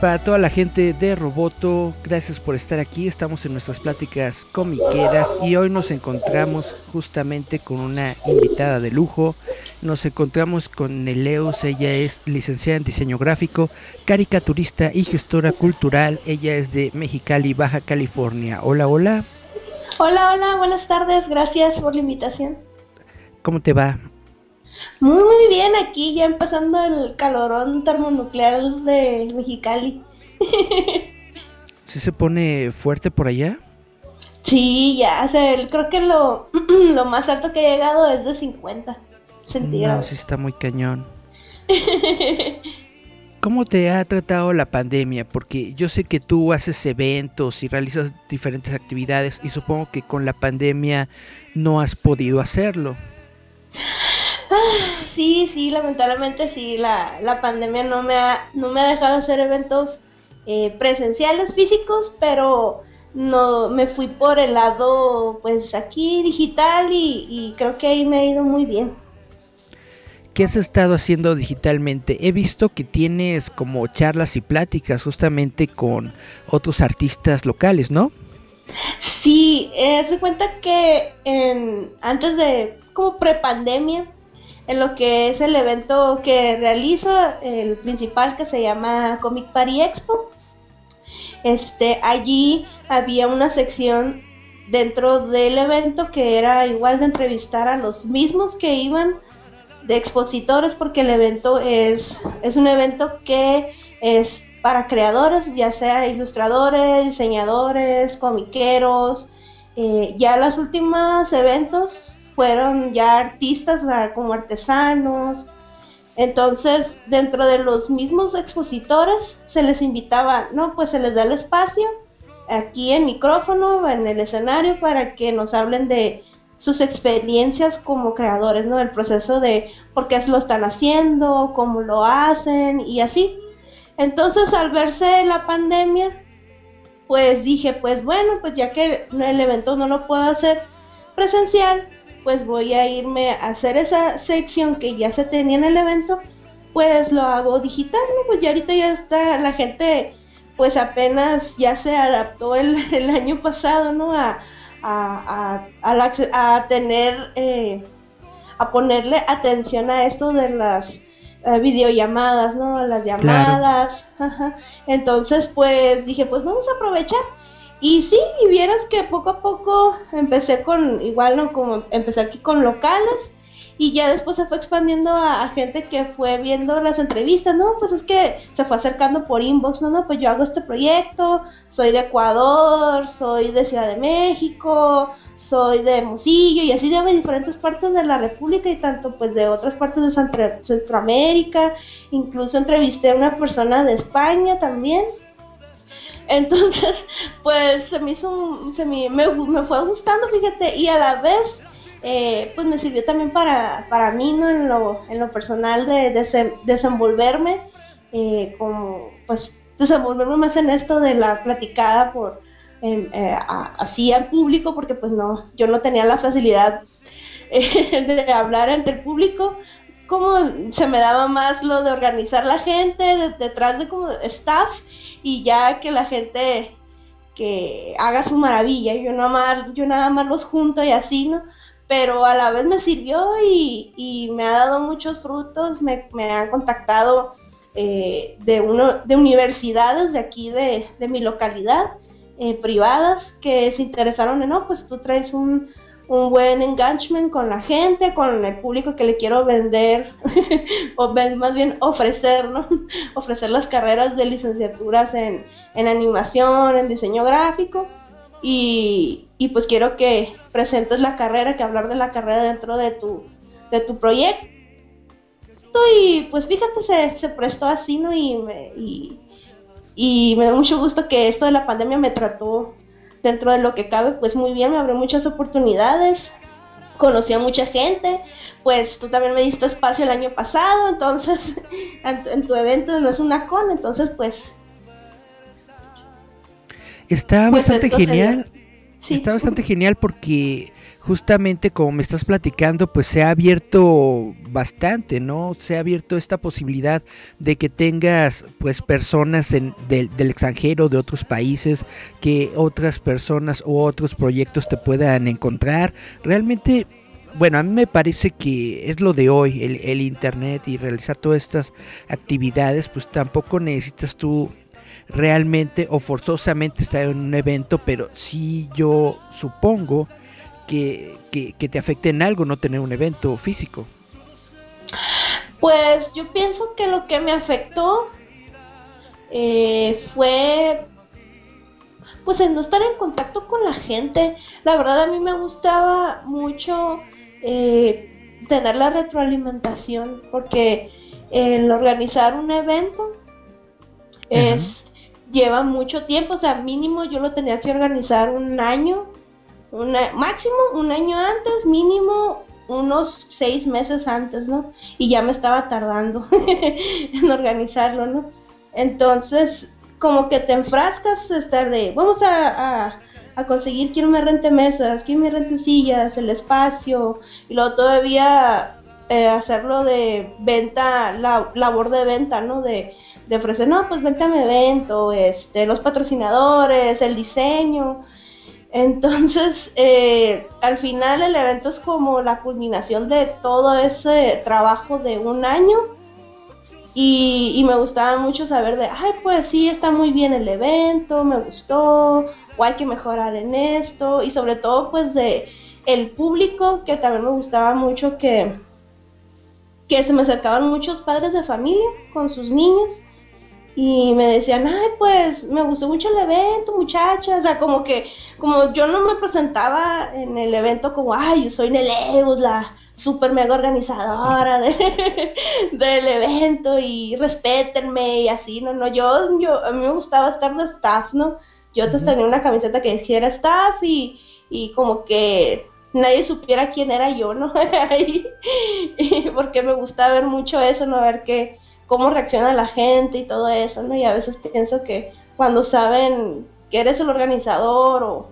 Para toda la gente de Roboto, gracias por estar aquí. Estamos en nuestras pláticas comiqueras y hoy nos encontramos justamente con una invitada de lujo. Nos encontramos con Neleus, ella es licenciada en diseño gráfico, caricaturista y gestora cultural. Ella es de Mexicali, Baja California. Hola, hola. Hola, hola, buenas tardes. Gracias por la invitación. ¿Cómo te va? Muy bien, aquí ya empezando el calorón termonuclear de Mexicali. ¿Sí se pone fuerte por allá? Sí, ya, o sea, creo que lo, lo más alto que ha llegado es de 50 centígrados. No, sí está muy cañón. ¿Cómo te ha tratado la pandemia? Porque yo sé que tú haces eventos y realizas diferentes actividades y supongo que con la pandemia no has podido hacerlo. Ah, sí, sí, lamentablemente sí, la, la, pandemia no me, ha, no me ha dejado hacer eventos eh, presenciales, físicos, pero no me fui por el lado, pues aquí digital y, y creo que ahí me ha ido muy bien. ¿Qué has estado haciendo digitalmente? He visto que tienes como charlas y pláticas justamente con otros artistas locales, ¿no? Sí, eh, se cuenta que en, antes de como prepandemia, en lo que es el evento que realizo, el principal que se llama Comic Party Expo. Este, allí había una sección dentro del evento que era igual de entrevistar a los mismos que iban de expositores porque el evento es, es un evento que es para creadores, ya sea ilustradores, diseñadores, comiqueros. Eh, ya los últimos eventos fueron ya artistas, como artesanos. Entonces, dentro de los mismos expositores, se les invitaba, no, pues se les da el espacio aquí en micrófono, en el escenario, para que nos hablen de sus experiencias como creadores, ¿no? El proceso de por qué lo están haciendo, cómo lo hacen y así. Entonces, al verse la pandemia, pues dije, pues bueno, pues ya que el evento no lo puedo hacer presencial, pues voy a irme a hacer esa sección que ya se tenía en el evento, pues lo hago digital, ¿no? Pues ya ahorita ya está la gente, pues apenas ya se adaptó el, año pasado, ¿no? A, a, tener, eh, a ponerle atención a esto de las eh, videollamadas, ¿no? Las llamadas. Entonces, pues dije, pues vamos a aprovechar y sí, y vieras que poco a poco empecé con, igual, ¿no? Como empecé aquí con locales y ya después se fue expandiendo a, gente que fue viendo las entrevistas, ¿no? Pues es que se fue acercando por inbox, ¿no? No, pues yo hago este proyecto, soy de Ecuador, soy de Ciudad de México, soy de Musillo y así de diferentes partes de la República y tanto pues de otras partes de Centroamérica, incluso entrevisté a una persona de España también entonces, pues se me hizo, se me, me, fue gustando, fíjate, y a la vez, eh, pues me sirvió también para, para mí, ¿no? En lo, en lo personal de, desenvolverme, eh, como, pues, desenvolverme más en esto de la platicada por, eh, así al público, porque pues no, yo no tenía la facilidad de hablar ante el público, como se me daba más lo de organizar la gente detrás de como staff y ya que la gente que haga su maravilla, yo nada más, yo nada más los junto y así, ¿no? Pero a la vez me sirvió y, me ha dado muchos frutos, me, han contactado eh, de, uno, de universidades de aquí de, de mi localidad, eh, privadas, que se interesaron en, no, pues tú traes un, un buen engagement con la gente, con el público que le quiero vender, o más bien ofrecer, ¿no? ofrecer las carreras de licenciaturas en, animación, en diseño gráfico, y, y, pues quiero que presentes la carrera, que hablar de la carrera dentro de tu, de tu proyecto. Y pues fíjate, se, se prestó así, ¿no? Y me, y me da mucho gusto que esto de la pandemia me trató dentro de lo que cabe, pues muy bien, me abrió muchas oportunidades, conocí a mucha gente, pues tú también me diste espacio el año pasado, entonces en, tu evento no es una con, entonces pues... Está pues, bastante genial. Está bastante genial porque justamente como me estás platicando, pues se ha abierto bastante, ¿no? Se ha abierto esta posibilidad de que tengas pues personas del, extranjero, de otros países, que otras personas o otros proyectos te puedan encontrar. Realmente bueno, a mí me parece que es lo de hoy, el, el, Internet y realizar todas estas actividades, pues tampoco necesitas tú realmente o forzosamente estar en un evento, pero sí yo supongo que, te afecte en algo no tener un evento físico? Pues yo pienso que lo que me afectó eh, fue pues en no estar en contacto con la gente. La verdad a mí me gustaba mucho eh, tener la retroalimentación porque el organizar un evento es lleva mucho tiempo, o sea, mínimo yo lo tenía que organizar un año una, máximo un año antes, mínimo unos seis meses antes, ¿no? Y ya me estaba tardando en organizarlo, ¿no? Entonces, como que te enfrascas estar de, vamos a, a, conseguir quién me rente mesas, quién me rente sillas, el espacio, y luego todavía eh, hacerlo de venta, la labor de venta, ¿no? De, de ofrecer, no, pues venta mi evento, este, los patrocinadores, el diseño, entonces, eh, al final el evento es como la culminación de todo ese trabajo de un año. Y, me gustaba mucho saber de, ay, pues sí, está muy bien el evento, me gustó, o hay que mejorar en esto. Y sobre todo, pues de el público, que también me gustaba mucho que, que se me acercaban muchos padres de familia con sus niños y me decían, ay, pues me gustó mucho el evento, muchachas, o sea, como que, como yo no me presentaba en el evento como, ay, yo soy Nelebus, la super mega organizadora del evento y respétenme y así, no, no, yo, yo, a mí me gustaba estar de staff, ¿no? Yo te tenía una camiseta que dijera staff y, y como que nadie supiera quién era yo, ¿no? porque me gusta ver mucho eso, ¿no? Ver que cómo reacciona la gente y todo eso, ¿no? Y a veces pienso que cuando saben que eres el organizador o,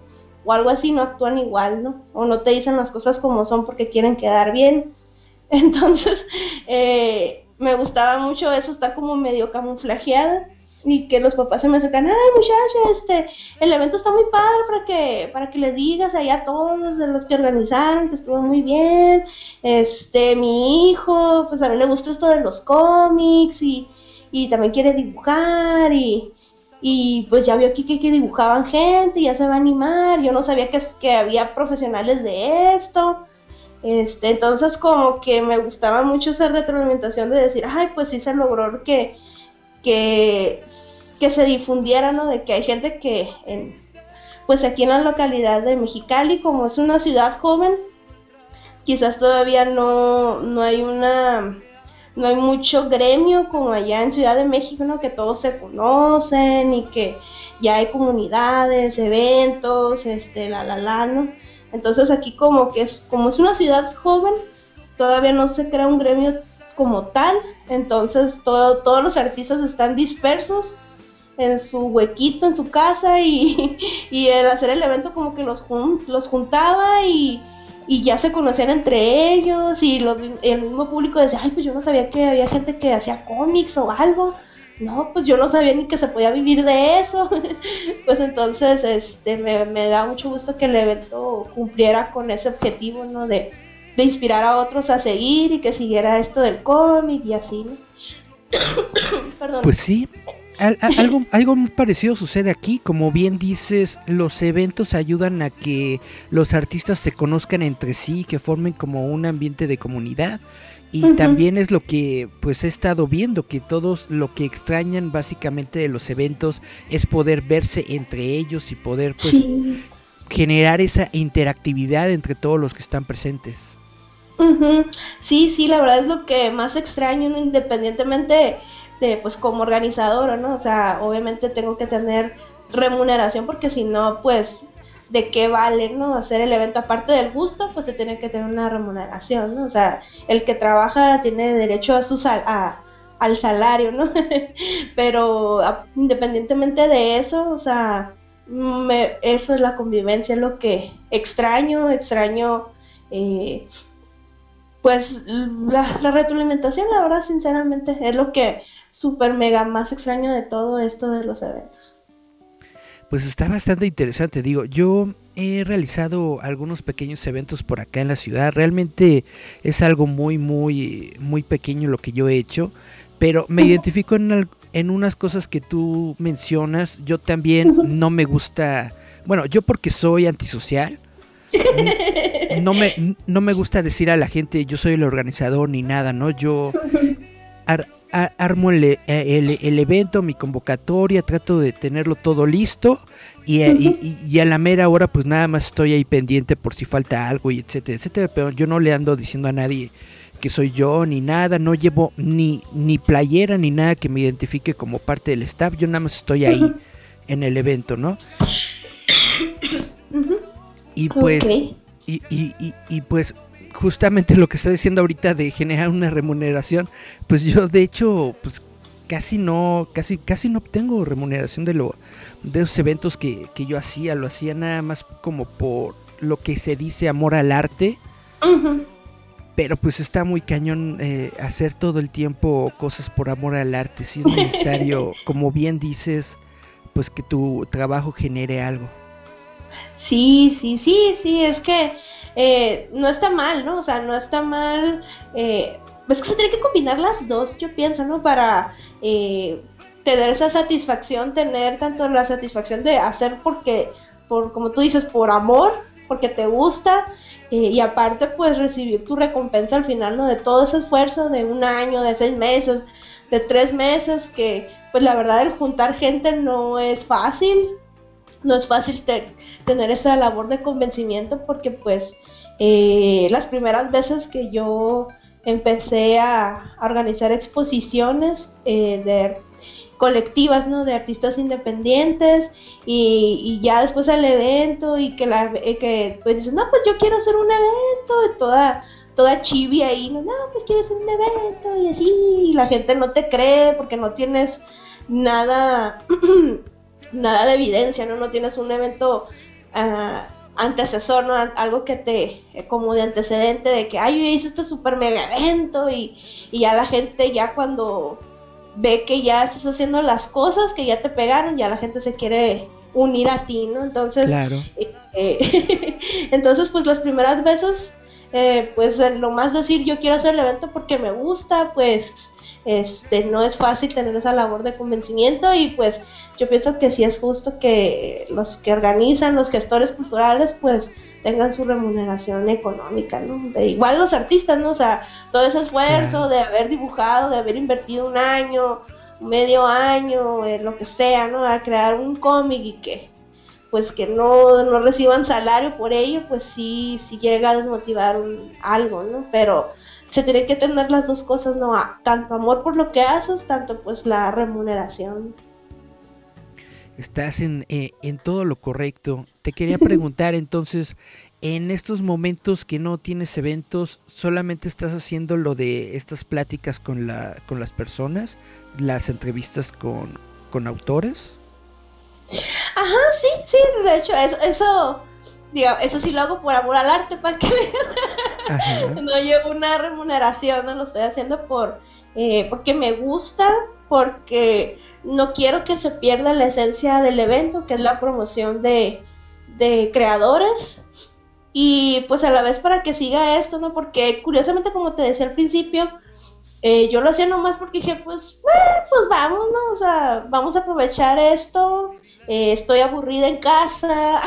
algo así, no actúan igual, ¿no? O no te dicen las cosas como son porque quieren quedar bien. Entonces, eh, me gustaba mucho eso, estar como medio camuflajeada y que los papás se me acercan, ay muchacha, este, el evento está muy padre para que, para que les digas ahí a todos los que organizaron que estuvo muy bien, este, mi hijo, pues a mí le gusta esto de los cómics y, y también quiere dibujar y, y pues ya vio aquí que, que, dibujaban gente, ya se va a animar, yo no sabía que, que había profesionales de esto, este, entonces como que me gustaba mucho esa retroalimentación de decir, ay, pues sí se logró que que, que se difundiera, ¿no? De que hay gente que, en, pues aquí en la localidad de Mexicali, como es una ciudad joven, quizás todavía no, no hay una no hay mucho gremio como allá en Ciudad de México, ¿no? Que todos se conocen y que ya hay comunidades, eventos, este, la, la, la, ¿no? Entonces aquí como que es, como es una ciudad joven, todavía no se crea un gremio como tal, entonces todo, todos los artistas están dispersos en su huequito, en su casa y, y el hacer el evento como que los, los juntaba y, y, ya se conocían entre ellos y el mismo público decía, ay, pues yo no sabía que había gente que hacía cómics o algo. No, pues yo no sabía ni que se podía vivir de eso. pues entonces este, me, me da mucho gusto que el evento cumpliera con ese objetivo, ¿no? De, de inspirar a otros a seguir y que siguiera esto del cómic y así, Pues sí. algo, algo muy parecido sucede aquí, como bien dices, los eventos ayudan a que los artistas se conozcan entre sí, que formen como un ambiente de comunidad. Y también es lo que pues he estado viendo, que todos lo que extrañan básicamente de los eventos es poder verse entre ellos y poder pues generar esa interactividad entre todos los que están presentes. Sí, sí, la verdad es lo que más extraño, independientemente de, pues como organizadora, ¿no? O sea, obviamente tengo que tener remuneración porque si no, pues, ¿de qué vale, no? Hacer el evento aparte del gusto, pues se tiene que tener una remuneración, ¿no? O sea, el que trabaja tiene derecho a su sal a, al salario, ¿no? Pero independientemente de eso, o sea, me, eso es la convivencia, es lo que extraño, extraño, eh, pues la, la, retroalimentación, la verdad, sinceramente, es lo que super mega más extraño de todo esto de los eventos. Pues está bastante interesante, digo, yo he realizado algunos pequeños eventos por acá en la ciudad, realmente es algo muy, muy, muy pequeño lo que yo he hecho, pero me identifico en, en unas cosas que tú mencionas. Yo también no me gusta, bueno, yo porque soy antisocial, no me, no me gusta decir a la gente yo soy el organizador ni nada, ¿no? Yo armo el, el, evento, mi convocatoria, trato de tenerlo todo listo y, y, y, a la mera hora pues nada más estoy ahí pendiente por si falta algo y etcétera, etcétera, pero yo no le ando diciendo a nadie que soy yo ni nada, no llevo ni, ni playera ni nada que me identifique como parte del staff, yo nada más estoy ahí en el evento, ¿no? Y pues, y, y, y, pues justamente lo que está diciendo ahorita de generar una remuneración, pues yo de hecho, pues casi no, casi, casi no obtengo remuneración de lo, de los eventos que, que yo hacía, lo hacía nada más como por lo que se dice amor al arte. Pero pues está muy cañón eh, hacer todo el tiempo cosas por amor al arte. Si es necesario, como bien dices, pues que tu trabajo genere algo. Sí, sí, sí, sí, es que eh, no está mal, ¿no? O sea, no está mal. Eh, es que se tiene que combinar las dos, yo pienso, ¿no? Para tener esa satisfacción, tener tanto la satisfacción de hacer porque, por como tú dices, por amor, porque te gusta, eh, y aparte pues recibir tu recompensa al final, ¿no? De todo ese esfuerzo de un año, de seis meses, de tres meses, que pues la verdad el juntar gente no es fácil, no es fácil tener esa labor de convencimiento porque pues eh, las primeras veces que yo empecé a, organizar exposiciones eh, de colectivas, ¿no? De artistas independientes y, ya después el evento y que la eh, que pues dices, no, pues yo quiero hacer un evento, toda toda chibi ahí, no, no, pues quiero hacer un evento y así, y la gente no te cree porque no tienes nada nada de evidencia, ¿no? No tienes un evento uh, antecesor, ¿no? Algo que te, eh, como de antecedente de que, ay, yo hice este super mega evento y, y ya la gente ya cuando ve que ya estás haciendo las cosas que ya te pegaron, ya la gente se quiere unir a ti, ¿no? Entonces, eh, eh, entonces pues las primeras veces, eh, pues lo más decir yo quiero hacer el evento porque me gusta, pues este no es fácil tener esa labor de convencimiento y pues yo pienso que sí es justo que los que organizan, los gestores culturales, pues tengan su remuneración económica, ¿no? De igual los artistas, ¿no? O sea, todo ese esfuerzo de haber dibujado, de haber invertido un año, medio año, lo que sea, ¿no? A crear un cómic y que pues que no, no reciban salario por ello, pues sí, sí llega a desmotivar algo, ¿no? Pero se tiene que tener las dos cosas, ¿no? tanto amor por lo que haces, tanto pues la remuneración. Estás en, eh, en todo lo correcto. Te quería preguntar entonces, en estos momentos que no tienes eventos, ¿solamente estás haciendo lo de estas pláticas con, la, con las personas? ¿Las entrevistas con, con autores? Ajá, sí, sí, de hecho, eso, eso, eso sí lo hago por amor al arte, para que no llevo una remuneración, no lo estoy haciendo por eh, porque me gusta, porque no quiero que se pierda la esencia del evento, que es la promoción de, de creadores. Y pues a la vez para que siga esto, ¿no? Porque curiosamente, como te decía al principio, eh, yo lo hacía nomás porque dije, pues, eh, pues vamos, ¿no? O sea, vamos a aprovechar esto. Eh, estoy aburrida en casa.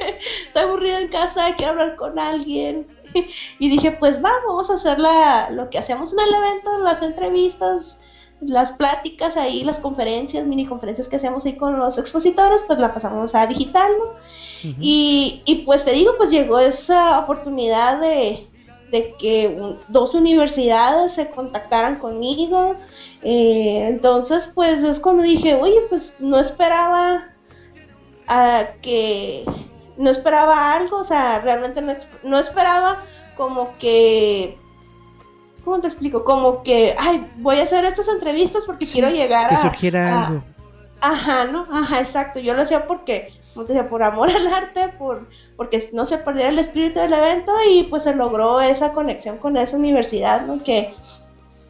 estoy aburrida en casa, quiero hablar con alguien. y dije, pues vamos, vamos a hacer la, lo que hacemos en el evento, las entrevistas, las pláticas ahí, las conferencias, mini conferencias que hacemos ahí con los expositores, pues la pasamos a digital, ¿no? y, y, pues te digo, pues llegó esa oportunidad de, de que dos universidades se contactaran conmigo. Eh, entonces, pues es cuando dije, oye, pues no esperaba a que no esperaba algo, o sea, realmente no, esperaba como que ¿cómo te explico? Como que, ay, voy a hacer estas entrevistas porque quiero llegar que a... surgiera algo. Ajá, ¿no? Ajá, exacto. Yo lo hacía porque, como te decía, por amor al arte, por porque no se perdiera el espíritu del evento y pues se logró esa conexión con esa universidad, ¿no? Que,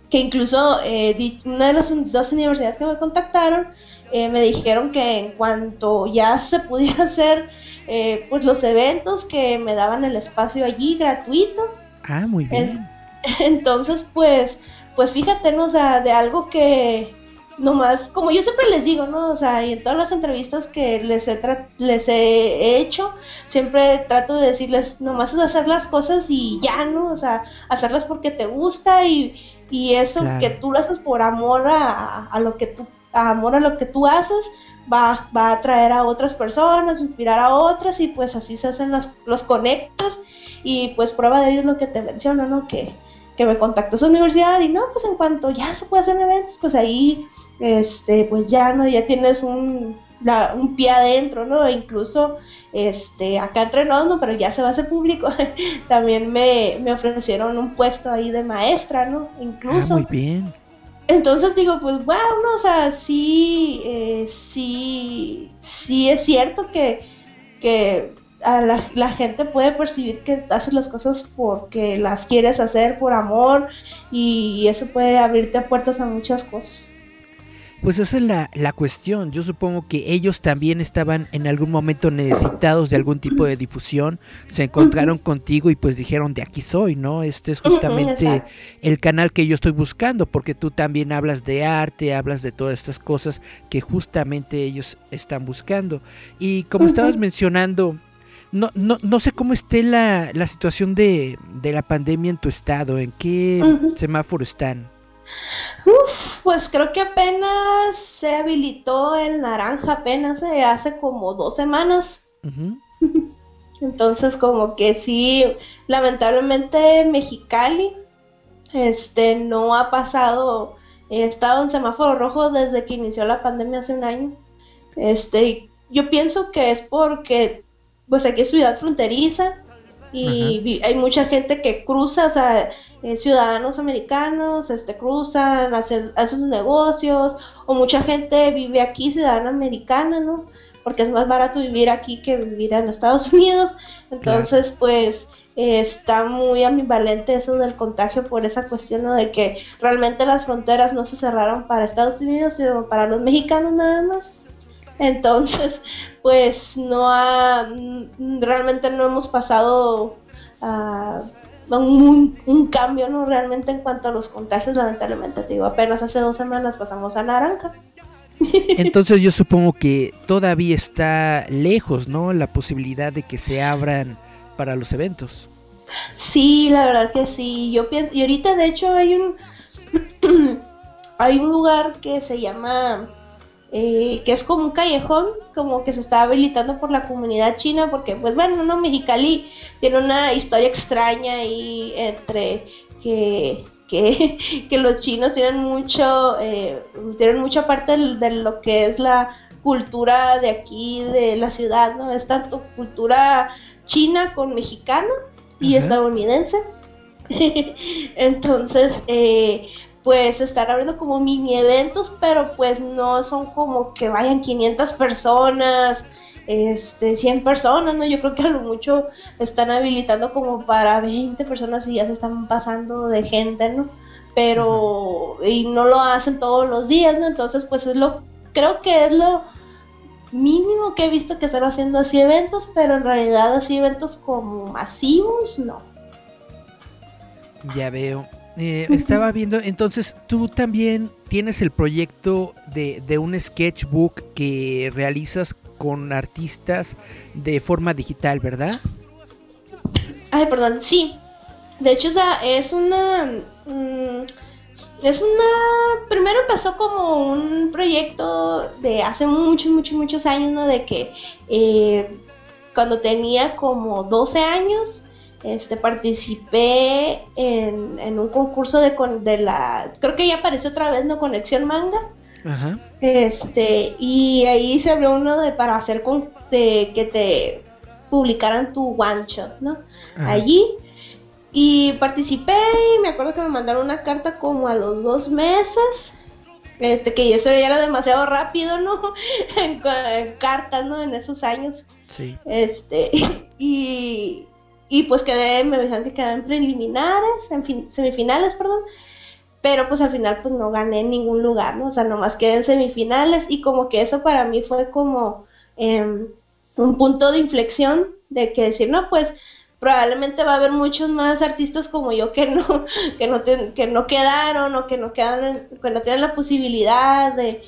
que incluso eh, una de las dos universidades que me contactaron eh, me dijeron que en cuanto ya se pudiera hacer eh, pues los eventos que me daban el espacio allí gratuito. Ah, muy bien. entonces pues pues fíjate, ¿no? O sea, de algo que nomás, como yo siempre les digo, ¿no? O sea, y en todas las entrevistas que les he, les he hecho, siempre trato de decirles, nomás es hacer las cosas y ya, ¿no? O sea, hacerlas porque te gusta y, y eso que tú lo haces por amor a, a, lo que tú, amor a lo que tú haces, va, va a atraer a otras personas, inspirar a otras y pues así se hacen las, los conectas y pues prueba de ello es lo que te menciono, ¿no? Que, que me contactó esa universidad y no, pues en cuanto ya se puede hacer eventos, pues ahí, este, pues ya, ¿no? Ya tienes un, un pie adentro, ¿no? E incluso, este, acá entre ¿no? Pero ya se va a hacer público, también me, me, ofrecieron un puesto ahí de maestra, ¿no? Incluso. Ah, muy bien. Entonces digo, pues, wow. O sea, sí, eh, sí, sí es cierto que, que la, gente puede percibir que haces las cosas porque las quieres hacer por amor y eso puede abrirte puertas a muchas cosas. Pues esa es la, la, cuestión. Yo supongo que ellos también estaban en algún momento necesitados de algún tipo de difusión. Se encontraron contigo y pues dijeron, de aquí soy, ¿no? Este es justamente el canal que yo estoy buscando, porque tú también hablas de arte, hablas de todas estas cosas que justamente ellos están buscando. Y como estabas mencionando, no, no, no sé cómo esté la, la situación de, la pandemia en tu estado, en qué semáforo están. Pues creo que apenas se habilitó el naranja, apenas eh, hace como dos semanas. Entonces como que sí, lamentablemente Mexicali este no ha pasado, he estado en semáforo rojo desde que inició la pandemia hace un año. Este, yo pienso que es porque pues aquí es ciudad fronteriza y hay mucha gente que cruza, o sea, eh, ciudadanos americanos este, cruzan, hacen, sus negocios, o mucha gente vive aquí, ciudadana americana, ¿no? Porque es más barato vivir aquí que vivir en Estados Unidos. Entonces, pues está muy ambivalente eso del contagio por esa cuestión ¿no? de que realmente las fronteras no se cerraron para Estados Unidos, sino para los mexicanos nada más. Entonces, pues no ha, realmente no hemos pasado a un, cambio, ¿no? Realmente en cuanto a los contagios, lamentablemente, te digo, apenas hace dos semanas pasamos a naranja. Entonces yo supongo que todavía está lejos, ¿no? La posibilidad de que se abran para los eventos. Sí, la verdad que sí. Yo pienso, y ahorita de hecho hay un hay un lugar que se llama eh, que es como un callejón, como que se está habilitando por la comunidad china, porque pues bueno, no, Mexicali tiene una historia extraña ahí entre que, que, los chinos tienen mucho, eh, tienen mucha parte de, lo que es la cultura de aquí, de la ciudad, ¿no? Es tanto cultura china con mexicano y estadounidense. Entonces, eh, pues están abriendo como mini eventos, pero pues no son como que vayan 500 personas, este, 100 personas, ¿no? Yo creo que a lo mucho están habilitando como para 20 personas y ya se están pasando de gente, ¿no? Pero, y no lo hacen todos los días, ¿no? Entonces, pues es lo, creo que es lo mínimo que he visto que están haciendo así eventos, pero en realidad así eventos como masivos, no. Ya veo. Eh, estaba viendo, entonces tú también tienes el proyecto de, de, un sketchbook que realizas con artistas de forma digital, ¿verdad? Ay, perdón, sí. De hecho, o sea, es una... Mm, es una... Primero empezó como un proyecto de hace muchos, muchos, muchos años, ¿no? De que eh, cuando tenía como 12 años, este, participé en, un concurso de, de la, creo que ya apareció otra vez, ¿no? Conexión Manga. Ajá. Este, y ahí se abrió uno de para hacer con, de, que te publicaran tu one shot, ¿no? Allí. Y participé y me acuerdo que me mandaron una carta como a los dos meses. Este, que eso ya era demasiado rápido, ¿no? en, en cartas, ¿no? En esos años. Sí. Este, y, y pues quedé, me dijeron que quedé en preliminares, en semifinales, perdón. Pero pues al final pues no gané en ningún lugar, ¿no? O sea, nomás quedé en semifinales y como que eso para mí fue como em, un punto de inflexión de que decir, no, pues probablemente va a haber muchos más artistas como yo que no, que no, que no quedaron o que no quedaron, que no tienen la posibilidad de,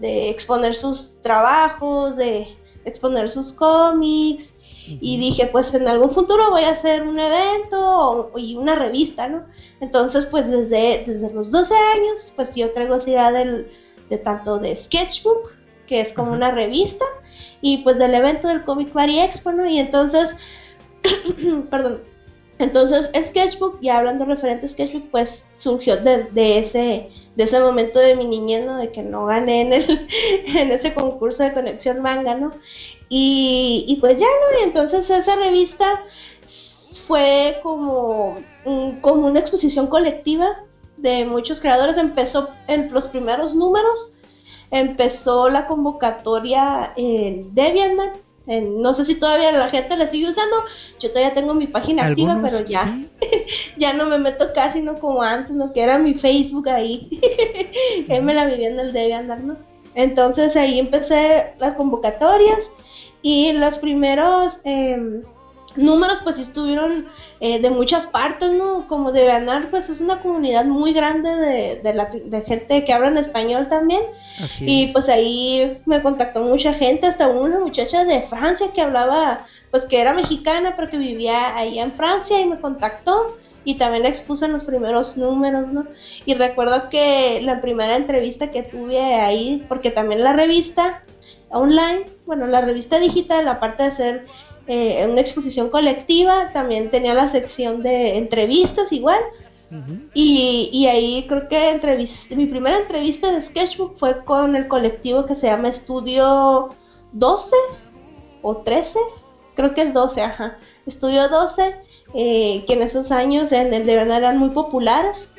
de exponer sus trabajos, de exponer sus cómics y dije, pues en algún futuro voy a hacer un evento y una revista, ¿no? Entonces, pues desde, desde los 12 años, pues yo traigo esa idea del, de tanto de Sketchbook, que es como una revista, y pues del evento del Comic Party Expo, ¿no? Y entonces, perdón, entonces Sketchbook, ya hablando referente a Sketchbook, pues surgió de, de, ese, de ese momento de mi niñez, ¿no? De que no gané en, el, en ese concurso de conexión manga, ¿no? Y, pues ya, ¿no? Y entonces esa revista fue como, como una exposición colectiva de muchos creadores. Empezó en los primeros números, empezó la convocatoria en DeviantArt. no sé si todavía la gente la sigue usando. Yo todavía tengo mi página activa, pero ya, ya no me meto casi no como antes, no que era mi Facebook ahí. que me la vivía en el DeviantArt, ¿no? Entonces ahí empecé las convocatorias y los primeros em, números pues estuvieron eh, de muchas partes, ¿no? Como de ganar, pues es una comunidad muy grande de, la, de gente que habla en español también. y pues ahí me contactó mucha gente, hasta una muchacha de Francia que hablaba, pues que era mexicana, pero que vivía ahí en Francia y me contactó y también expuso en los primeros números, ¿no? Y recuerdo que la primera entrevista que tuve ahí, porque también la revista online, bueno, la revista digital, aparte de ser eh, una exposición colectiva, también tenía la sección de entrevistas igual. y, y, ahí creo que mi primera entrevista de Sketchbook fue con el colectivo que se llama Estudio 12 o 13, creo que es 12, ajá. Estudio 12, eh, que en esos años en el de eran muy populares.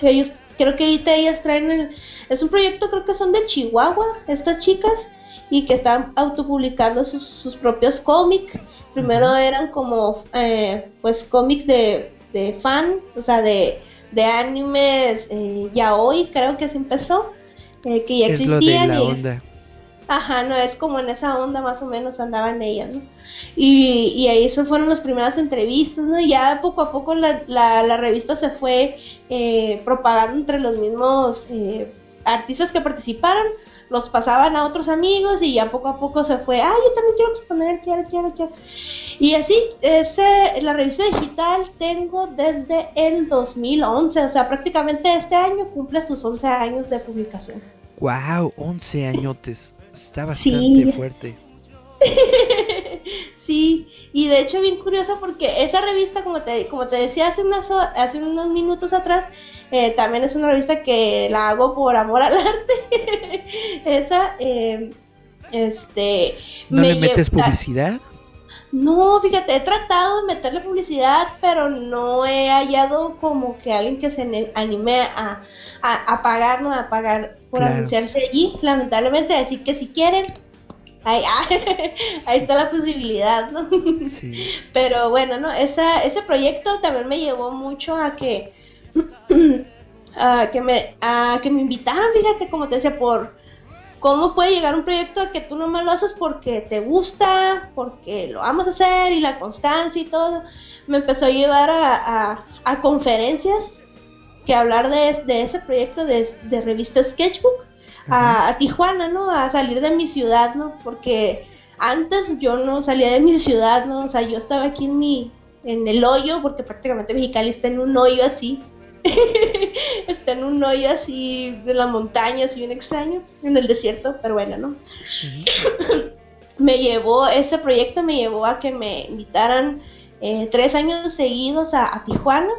Ellos, creo que ahorita ellas traen el, es un proyecto, creo que son de Chihuahua, estas chicas, y que están autopublicando sus, sus propios cómics. Primero eran como, eh, pues, cómics de, de, fan, o sea, de, de animes eh, ya hoy, creo que se empezó, eh, que ya existían. y ajá, no, es como en esa onda más o menos andaban ellas, ¿no? Y, y ahí eso fueron las primeras entrevistas, ¿no? Y ya poco a poco la, la, la revista se fue eh, propagando entre los mismos artistas que participaron los pasaban a otros amigos y ya poco a poco se fue, ah, yo también quiero exponer, quiero, quiero, quiero. Y así, ese, la revista digital tengo desde el 2011, o sea, prácticamente este año cumple sus 11 años de publicación. ¡Wow! 11 añotes. Está bastante fuerte. sí, y de hecho bien curioso porque esa revista, como te, como te decía hace, unas, hace unos minutos atrás, eh, también es una revista que la hago por amor al arte. Esa, eh, este... ¿No le metes publicidad? No, fíjate, he tratado de meterle publicidad, pero no he hallado como que alguien que se anime a, a, pagar, ¿no? A pagar por anunciarse allí, lamentablemente. Así que si quieren, ahí, ahí está la posibilidad, ¿no? Pero bueno, ¿no? Esa, ese proyecto también me llevó mucho a que a que me a que me invitaran, fíjate, como te decía, por cómo puede llegar un proyecto a que tú no lo haces porque te gusta, porque lo vamos a hacer y la constancia y todo. Me empezó a llevar a, a, conferencias que hablar de, de ese proyecto de, de revista Sketchbook a, a, Tijuana, ¿no? A salir de mi ciudad, ¿no? Porque antes yo no salía de mi ciudad, ¿no? O sea, yo estaba aquí en mi, en el hoyo, porque prácticamente Mexicali está en un hoyo así. está en un hoyo así de las montañas, bien extraño, en el desierto, pero bueno, ¿no? me llevó, ese proyecto me llevó a que me invitaran eh, tres años seguidos a, Tijuana,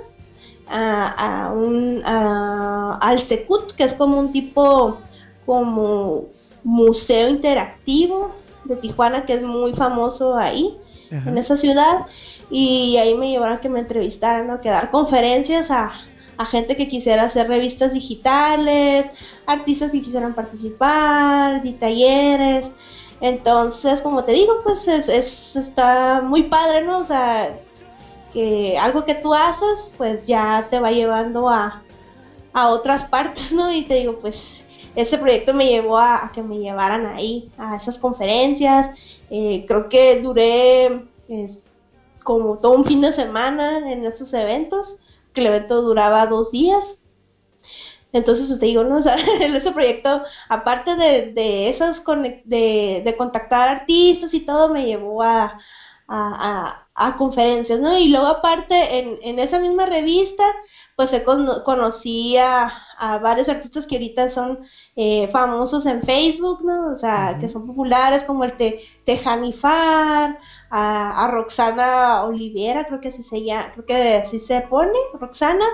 a, un, al Secut, que es como un tipo, como museo interactivo de Tijuana, que es muy famoso ahí, en esa ciudad y ahí me llevaron a que me entrevistaran, ¿no? que dar conferencias a, gente que quisiera hacer revistas digitales, artistas que quisieran participar, de talleres. Entonces, como te digo, pues es, está muy padre, ¿no? O sea, que algo que tú haces, pues ya te va llevando a, a otras partes, ¿no? Y te digo, pues ese proyecto me llevó a, que me llevaran ahí, a esas conferencias. Eh, creo que duré como todo un fin de semana en esos eventos, que el evento duraba dos días. Entonces, pues te digo, ¿no? O sea, ese proyecto, aparte de, de esas, de, de, contactar artistas y todo, me llevó a, a, a, conferencias, ¿no? Y luego aparte, en, en esa misma revista, pues he conocí a, varios artistas que ahorita son eh, famosos en Facebook, ¿no? O sea, que son populares, como el Te, Tejanifar, a, Roxana Olivera, creo que así se llama, creo que así se pone, Roxana,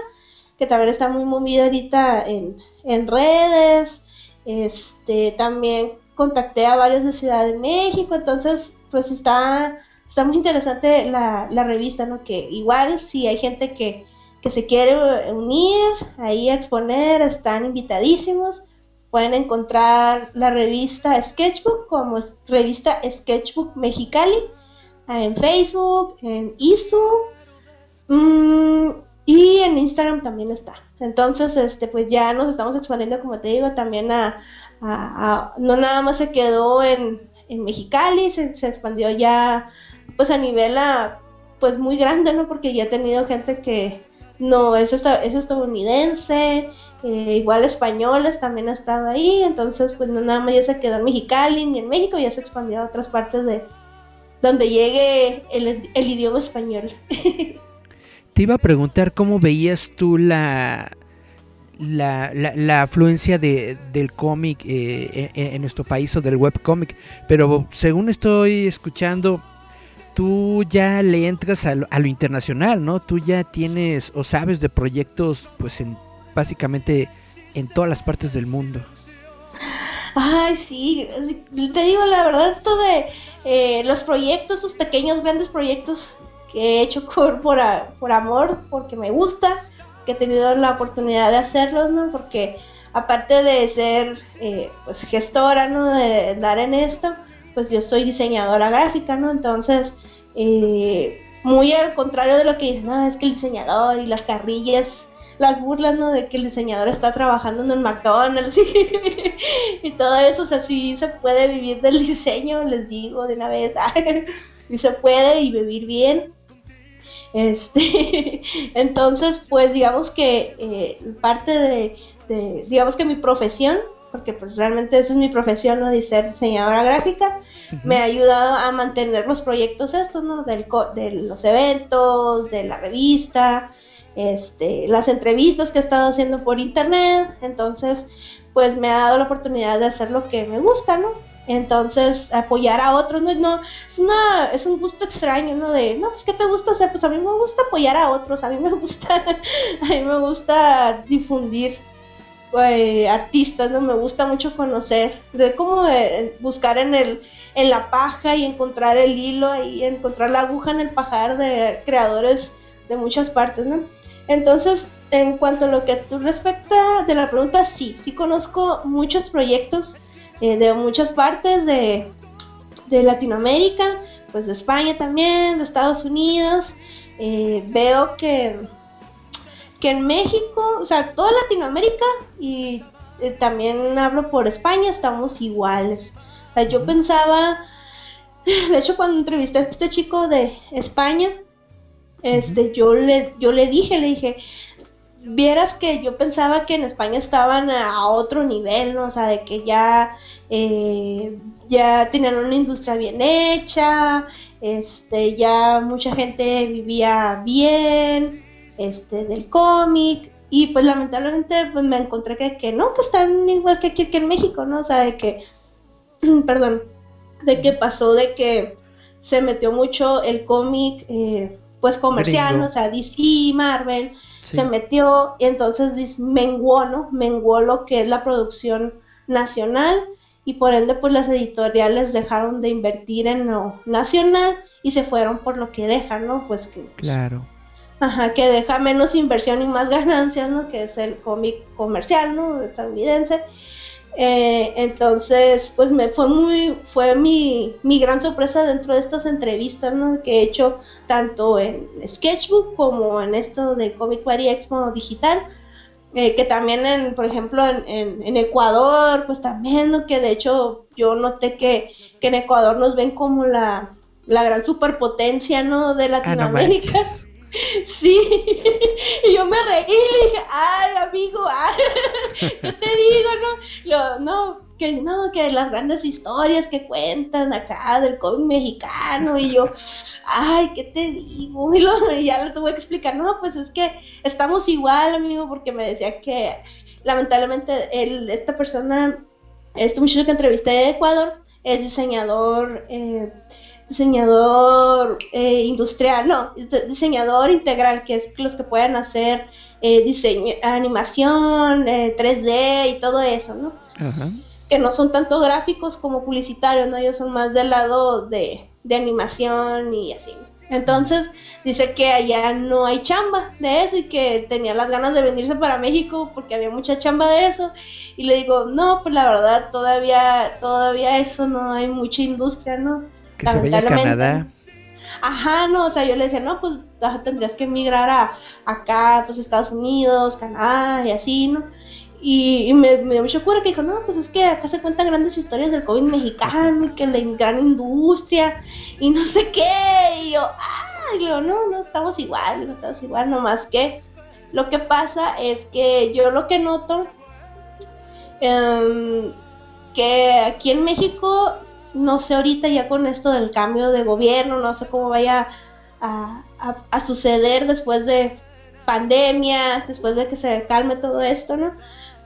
que también está muy movida ahorita en, en redes, este, también contacté a varios de Ciudad de México, entonces, pues está, está muy interesante la, la revista, ¿no? Que igual si hay gente que que se quiere unir ahí a exponer, están invitadísimos. Pueden encontrar la revista Sketchbook como revista Sketchbook Mexicali en Facebook, en ISU mm, y en Instagram también está. Entonces, este, pues ya nos estamos expandiendo, como te digo, también a, no nada más se quedó en, en Mexicali, se, se, expandió ya pues a nivel a, pues muy grande, ¿no? Porque ya he tenido gente que, no, es, es estadounidense, eh, igual españoles también ha estado ahí, entonces pues no nada más ya se quedó en Mexicali ni en México, ya se expandió a otras partes de donde llegue el, idioma español. Te iba a preguntar cómo veías tú la, la, la, afluencia de, del cómic eh, en, en, nuestro país o del webcómic, pero según estoy escuchando, tú ya le entras a lo, internacional, ¿no? Tú ya tienes o sabes de proyectos, pues en básicamente en todas las partes del mundo. Ay, sí, te digo la verdad, esto de eh, los proyectos, estos pequeños, grandes proyectos que he hecho por, por, amor, porque me gusta, que he tenido la oportunidad de hacerlos, ¿no? Porque aparte de ser eh, pues gestora, ¿no? De dar en esto, pues yo soy diseñadora gráfica, ¿no? Entonces, eh, muy al contrario de lo que dicen, no, es que el diseñador y las carrillas, las burlas, ¿no? De que el diseñador está trabajando en el McDonald's y, todo eso, o sea, sí se puede vivir del diseño, les digo de una vez, sí se puede y vivir bien. Este, entonces, pues digamos que eh, parte de, digamos que mi profesión porque pues realmente esa es mi profesión, ¿no? De ser diseñadora gráfica, me ha ayudado a mantener los proyectos estos, ¿no? Del, de los eventos, de la revista, este, las entrevistas que he estado haciendo por internet, entonces pues me ha dado la oportunidad de hacer lo que me gusta, ¿no? Entonces, apoyar a otros, no, no es, una, es un gusto extraño, ¿no? De, no, pues, ¿qué te gusta hacer? Pues a mí me gusta apoyar a otros, a mí me gusta, a mí me gusta difundir eh, artistas, ¿no? Me gusta mucho conocer, de cómo eh, buscar en el en la paja y encontrar el hilo y encontrar la aguja en el pajar de creadores de muchas partes, ¿no? Entonces, en cuanto a lo que tú respecta de la pregunta, sí, sí conozco muchos proyectos eh, de muchas partes de, de, Latinoamérica, pues de España también, de Estados Unidos. veo que que en México, o sea, toda Latinoamérica y eh, también hablo por España, estamos iguales. O sea, yo pensaba, de hecho cuando entrevisté a este chico de España, este, yo le, yo le dije, le dije, vieras que yo pensaba que en España estaban a otro nivel, ¿no? O sea, de que ya, eh, ya tenían una industria bien hecha, este, ya mucha gente vivía bien, este, del cómic, y pues lamentablemente pues me encontré que, que no, que están igual que aquí que en México, ¿no? O sea, de que, perdón, de que pasó de que se metió mucho el cómic, eh, pues comercial, o sea, DC, Marvel, se metió y entonces menguó, ¿no? Menguó lo que es la producción nacional y por ende pues las editoriales dejaron de invertir en lo nacional y se fueron por lo que dejan, ¿no? Pues que... Pues, claro. Ajá, que deja menos inversión y más ganancias, ¿no? Que es el cómic comercial, ¿no? Estadounidense. Eh, entonces, pues me fue muy, fue mi, mi, gran sorpresa dentro de estas entrevistas, ¿no? Que he hecho tanto en Sketchbook como en esto de Comic Party Expo digital. Eh, que también en, por ejemplo, en, en, Ecuador, pues también, ¿no? Que de hecho yo noté que, que en Ecuador nos ven como la, la gran superpotencia, ¿no? De ah, Latinoamérica. Sí, y yo me reí y le dije, ay, amigo, ay, ¿qué te digo, no? no, que no, que las grandes historias que cuentan acá del cómic mexicano, y yo, ay, ¿qué te digo? Y, ya le tuve que explicar, no, pues es que estamos igual, amigo, porque me decía que lamentablemente el, esta persona, este muchacho que entrevisté de Ecuador, es diseñador eh, diseñador eh, industrial, no, diseñador integral, que es los que pueden hacer eh, diseño, animación, 3D eh, y todo eso, ¿no? Que no son tanto gráficos como publicitarios, ¿no? Ellos son más del lado de, de animación y así. Entonces dice que allá no hay chamba de eso y que tenía las ganas de venirse para México porque había mucha chamba de eso. Y le digo, no, pues la verdad todavía, todavía eso no hay mucha industria, ¿no? Que se vaya a Canadá. Ajá, no, o sea, yo le decía, no, pues tendrías que emigrar a acá, pues Estados Unidos, Canadá y así, ¿no? Y, me, me dio mucho cura que dijo, no, pues es que acá se cuentan grandes historias del COVID mexicano y que la gran industria y no sé qué. Y yo, ah, y yo, no, no estamos igual, no estamos igual, nomás que lo que pasa es que yo lo que noto, eh, que aquí en México no sé ahorita ya con esto del cambio de gobierno, no sé cómo vaya a, suceder después de pandemia, después de que se calme todo esto, ¿no?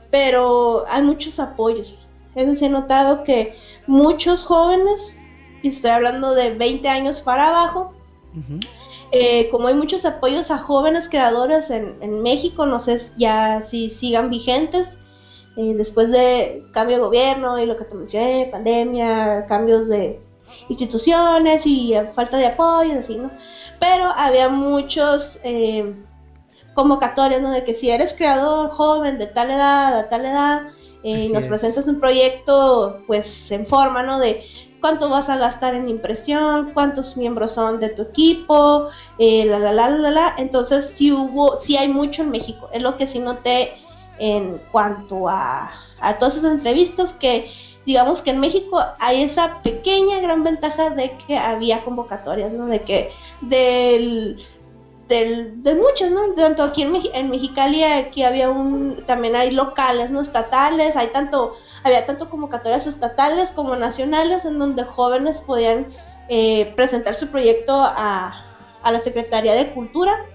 Pero hay muchos apoyos. Eso sí he notado que muchos jóvenes, y estoy hablando de 20 años para abajo, eh, como hay muchos apoyos a jóvenes creadores en, en México, no sé ya si sigan vigentes, eh, después de cambio de gobierno y lo que te mencioné, pandemia, cambios de instituciones y falta de apoyo, así, ¿no? Pero había muchos eh, convocatorias, ¿no? De que si eres creador joven de tal edad, a tal edad, eh, y nos presentas un proyecto, pues en forma, ¿no? De cuánto vas a gastar en impresión, cuántos miembros son de tu equipo, la, la, la, la, la. Entonces, sí hubo, sí hay mucho en México. Es lo que sí noté en cuanto a, a todas esas entrevistas que digamos que en México hay esa pequeña gran ventaja de que había convocatorias, ¿no? De que del, del de muchos, ¿no? Tanto aquí en, en Mexicali aquí había un, también hay locales, ¿no? Estatales, hay tanto, había tanto convocatorias estatales como nacionales en donde jóvenes podían eh, presentar su proyecto a, a la Secretaría de Cultura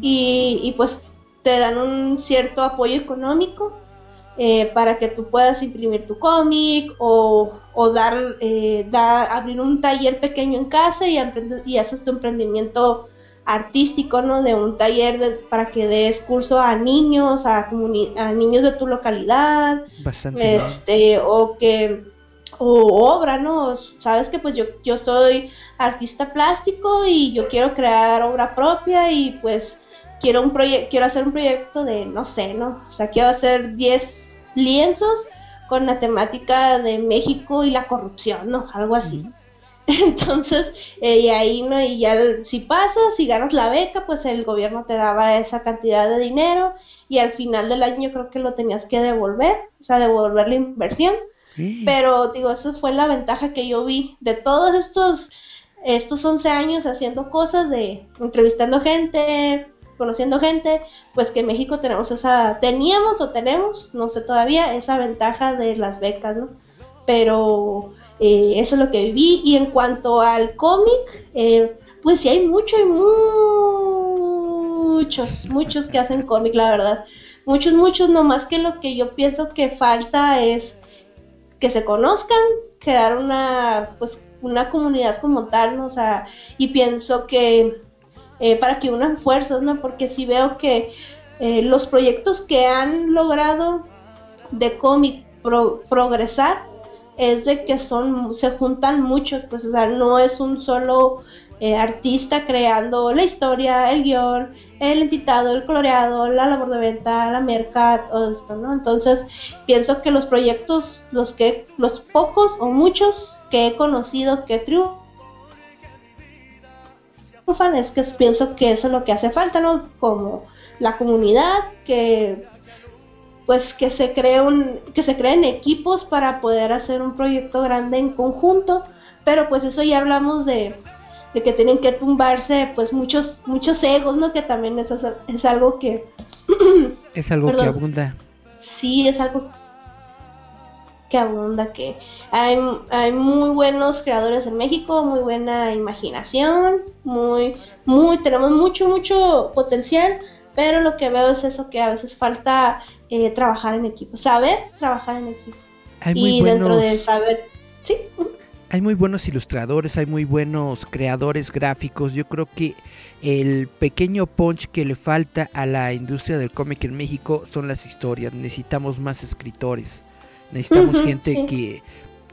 y, y pues te dan un cierto apoyo económico eh, para que tú puedas imprimir tu cómic o, dar, eh, abrir un taller pequeño en casa y, y haces tu emprendimiento artístico, ¿no? De un taller para que des curso a niños, a, a niños de tu localidad, Bastante este, o que o obra, ¿no? Sabes que pues yo, yo soy artista plástico y yo quiero crear obra propia y pues quiero un proyecto, quiero hacer un proyecto de, no sé, ¿no? O sea, quiero hacer 10 lienzos con la temática de México y la corrupción, ¿no? Algo así. Entonces, eh, y ahí, ¿no? Y ya si pasas, si ganas la beca, pues el gobierno te daba esa cantidad de dinero y al final del año creo que lo tenías que devolver, o sea, devolver la inversión. Pero, digo, eso fue la ventaja que yo vi de todos estos, estos 11 años haciendo cosas de entrevistando gente, conociendo gente, pues que en México tenemos esa, teníamos o tenemos, no sé todavía, esa ventaja de las becas, ¿no? Pero eh, eso es lo que viví. Y en cuanto al cómic, eh, pues sí hay mucho muchos, muchos que hacen cómic, la verdad. Muchos, muchos, nomás que lo que yo pienso que falta es que se conozcan, crear una, pues, una comunidad como tal, ¿no? O sea, y pienso que eh, para que unan fuerzas, ¿no? Porque si veo que eh, los proyectos que han logrado de cómic progresar es de que son, se juntan muchos, pues, o sea, no es un solo eh, artista creando la historia, el guion, el entitado, el coloreado, la labor de venta, la merca, todo esto, ¿no? Entonces, pienso que los proyectos, los que, los pocos o muchos que he conocido que triunfan, es que pienso que eso es lo que hace falta, ¿no? Como la comunidad, que pues que se creen, que se creen equipos para poder hacer un proyecto grande en conjunto, pero pues eso ya hablamos de, de que tienen que tumbarse pues muchos muchos egos, ¿no? Que también es, es algo que es algo que abunda. Sí, es algo que abunda, que hay, hay muy buenos creadores en México, muy buena imaginación, muy, muy, tenemos mucho, mucho potencial, pero lo que veo es eso que a veces falta eh, trabajar en equipo, saber trabajar en equipo. y dentro de saber, sí. Hay muy buenos ilustradores, hay muy buenos creadores gráficos. Yo creo que el pequeño punch que le falta a la industria del cómic en México son las historias. Necesitamos más escritores. Necesitamos gente que,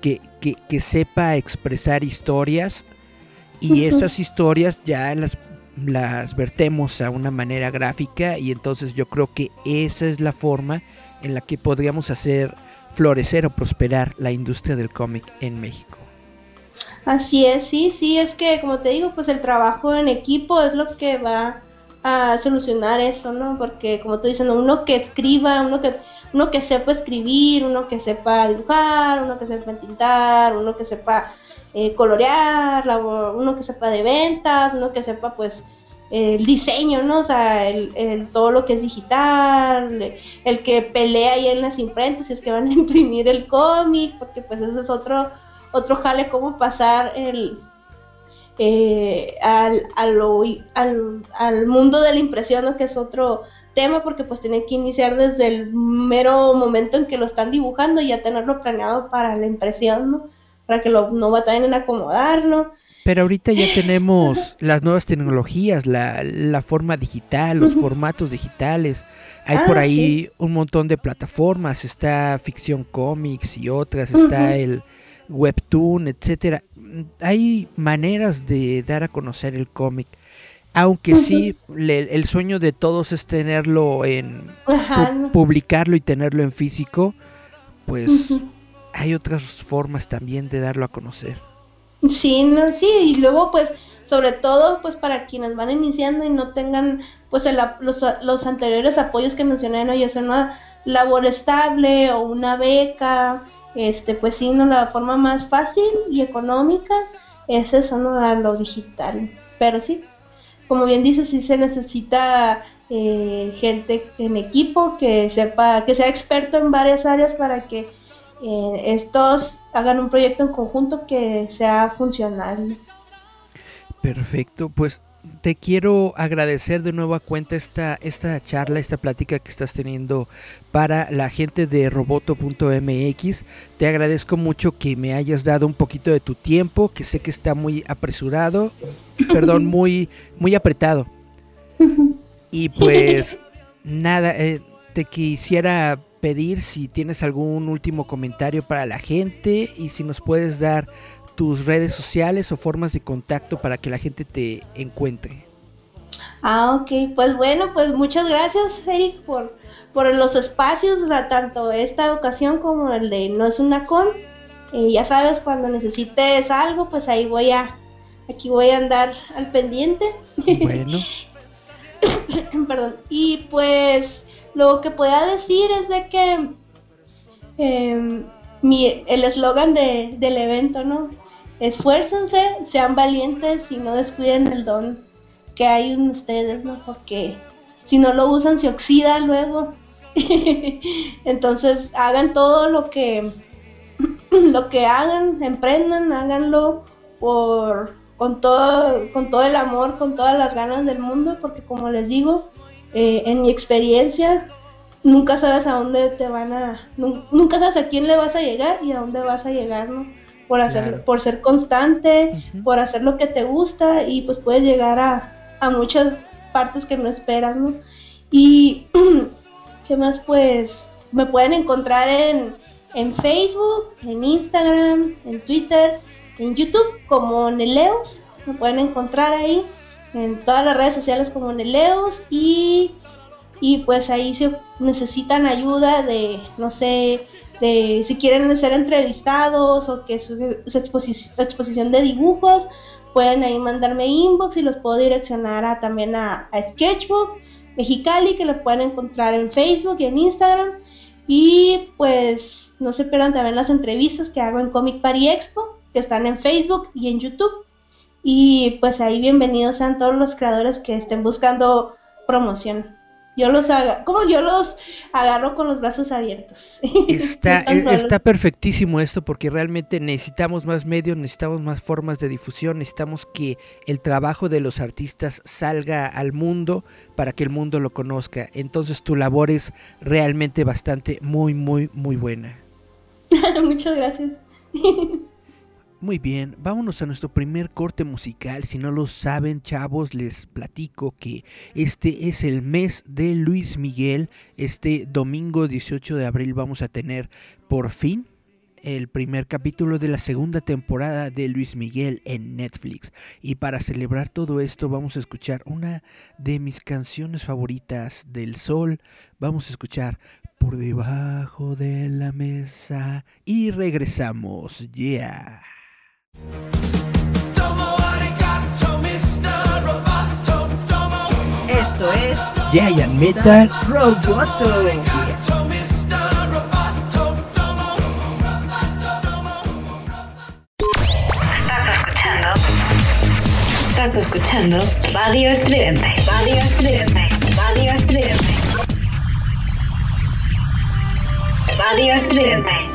que, sepa expresar historias y esas historias ya las, las vertemos a una manera gráfica y entonces yo creo que esa es la forma en la que podríamos hacer florecer o prosperar la industria del cómic en México. Así es, sí, sí, es que como te digo, pues el trabajo en equipo es lo que va a solucionar eso, ¿no? Porque como tú dices, uno que escriba, uno que uno que sepa escribir, uno que sepa dibujar, uno que sepa tintar, uno que sepa eh, colorear, uno que sepa de ventas, uno que sepa pues el diseño, ¿no? O sea, el, todo lo que es digital, el que pelea ahí en las imprentas, si es que van a imprimir el cómic, porque pues ese es otro, otro jale, cómo pasar el, eh, al, al, al, mundo de la impresión, ¿no? Que es otro tema porque pues tiene que iniciar desde el mero momento en que lo están dibujando y ya tenerlo planeado para la impresión, ¿no? Para que lo, no batallen en acomodarlo. Pero ahorita ya tenemos las nuevas tecnologías, la, la forma digital, los formatos digitales. Hay por ah, ahí un montón de plataformas, está Ficción Comics y otras, está el Webtoon, etcétera. Hay maneras de dar a conocer el cómic aunque sí, el sueño de todos es tenerlo en... publicarlo y tenerlo en físico, pues hay otras formas también de darlo a conocer. Sí, no, sí, y luego pues sobre todo pues para quienes van iniciando y no tengan pues los, anteriores apoyos que mencioné, ¿no? ya sea una labor estable o una beca, este pues sí, no la forma más fácil y económica es eso, no lo digital, pero sí, como bien dices, sí se necesita eh, gente en equipo que sepa, que sea experto en varias áreas para que eh, estos hagan un proyecto en conjunto que sea funcional. Perfecto, pues te quiero agradecer de nuevo a cuenta esta, esta charla, esta plática que estás teniendo para la gente de roboto.mx. Te agradezco mucho que me hayas dado un poquito de tu tiempo, que sé que está muy apresurado, perdón, muy, muy apretado. Y pues nada, eh, te quisiera pedir si tienes algún último comentario para la gente y si nos puedes dar tus redes sociales o formas de contacto para que la gente te encuentre. Ah, ok, pues bueno, pues muchas gracias Eric por, por los espacios, o sea, tanto esta ocasión como el de No es una con. Eh, ya sabes, cuando necesites algo, pues ahí voy a, aquí voy a andar al pendiente. Bueno. Perdón. Y pues lo que pueda decir es de que em, mi, el eslogan de, del evento, ¿no? Esfuércense, sean valientes y no descuiden el don que hay en ustedes, ¿no? Porque si no lo usan se oxida luego. Entonces hagan todo lo que lo que hagan, emprendan, háganlo por con todo, con todo el amor, con todas las ganas del mundo, porque como les digo, eh, en mi experiencia, nunca sabes a dónde te van a, nunca sabes a quién le vas a llegar y a dónde vas a llegar, ¿no? Por hacer, por ser constante, por hacer lo que te gusta y pues puedes llegar a, a muchas partes que no esperas, ¿no? Y ¿qué más? Pues me pueden encontrar en, en Facebook, en Instagram, en Twitter, en YouTube como Neleos. Me pueden encontrar ahí en todas las redes sociales como Neleos y, y pues ahí si necesitan ayuda de, no sé, de si quieren ser entrevistados o que su, exposición de dibujos, pueden ahí mandarme inbox y los puedo direccionar a, también a, a Sketchbook Mexicali que lo pueden encontrar en Facebook y en Instagram. Y pues no se pierdan también las entrevistas que hago en Comic Party Expo, que están en Facebook y en YouTube. Y pues ahí bienvenidos sean todos los creadores que estén buscando promoción yo los haga, como yo los agarro con los brazos abiertos. Está, e, está perfectísimo esto porque realmente necesitamos más medios, necesitamos más formas de difusión, necesitamos que el trabajo de los artistas salga al mundo para que el mundo lo conozca. Entonces tu labor es realmente bastante muy, muy, muy buena. Muchas gracias. Muy bien, vámonos a nuestro primer corte musical. Si no lo saben, chavos, les platico que este es el mes de Luis Miguel. Este domingo 18 de abril vamos a tener por fin el primer capítulo de la segunda temporada de Luis Miguel en Netflix. Y para celebrar todo esto vamos a escuchar una de mis canciones favoritas del sol. Vamos a escuchar Por debajo de la mesa y regresamos. Yeah. Esto es Giant Metal Roboto. Estás escuchando Radio Estridente. Radio Estridente. Radio Estridente. Radio Estridente.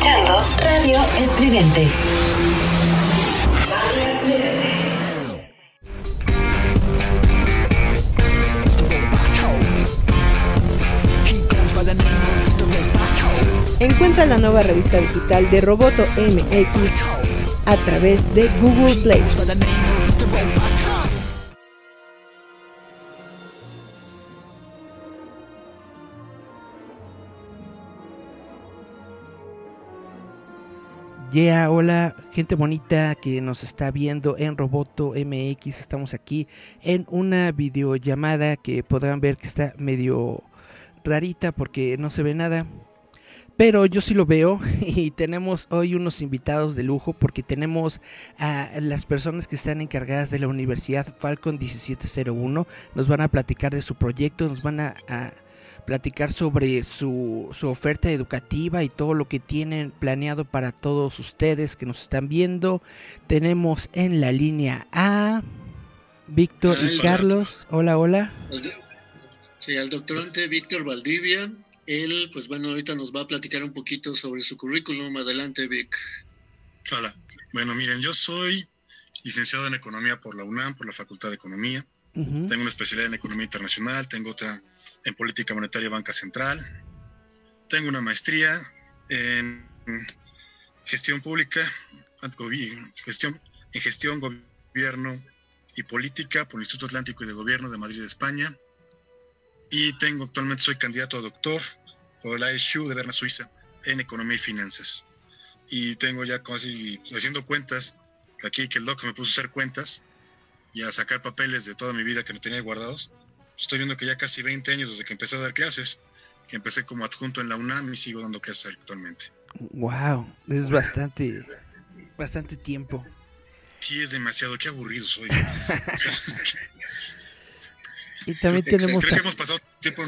Radio Estridente. Encuentra la nueva revista digital de Roboto MX a través de Google Play. Hola, gente bonita que nos está viendo en Roboto MX. Estamos aquí en una videollamada que podrán ver que está medio rarita porque no se ve nada. Pero yo sí lo veo y tenemos hoy unos invitados de lujo porque tenemos a las personas que están encargadas de la Universidad Falcon 1701. Nos van a platicar de su proyecto, nos van a, platicar sobre su, su, oferta educativa y todo lo que tienen planeado para todos ustedes que nos están viendo. Tenemos en la línea a Víctor y Carlos. Hola, hola. Sí, al doctorante Víctor Valdivia él, pues bueno, ahorita nos va a platicar un poquito sobre su currículum. Adelante, Vic. Hola. Bueno, miren, yo soy licenciado en Economía por la UNAM, por la Facultad de Economía. Tengo una especialidad en Economía Internacional, tengo otra en Política Monetaria Banca Central. Tengo una maestría en Gestión Pública, gestión, en Gestión, Gobierno y Política por el Instituto Atlántico y de Gobierno de Madrid, España y tengo actualmente soy candidato a doctor por la ISU de Berna, Suiza, en Economía y Finanzas. Y tengo ya casi haciendo cuentas, aquí que el doc me puso a hacer cuentas y a sacar papeles de toda mi vida que no tenía guardados. Estoy viendo que ya casi 20 años desde que empecé a dar clases, que empecé como adjunto en la UNAM y sigo dando clases actualmente. Wow, es bastante, bastante tiempo. Sí, es demasiado, qué aburrido soy. Y también tenemos. Creo que hemos pasado, tiempo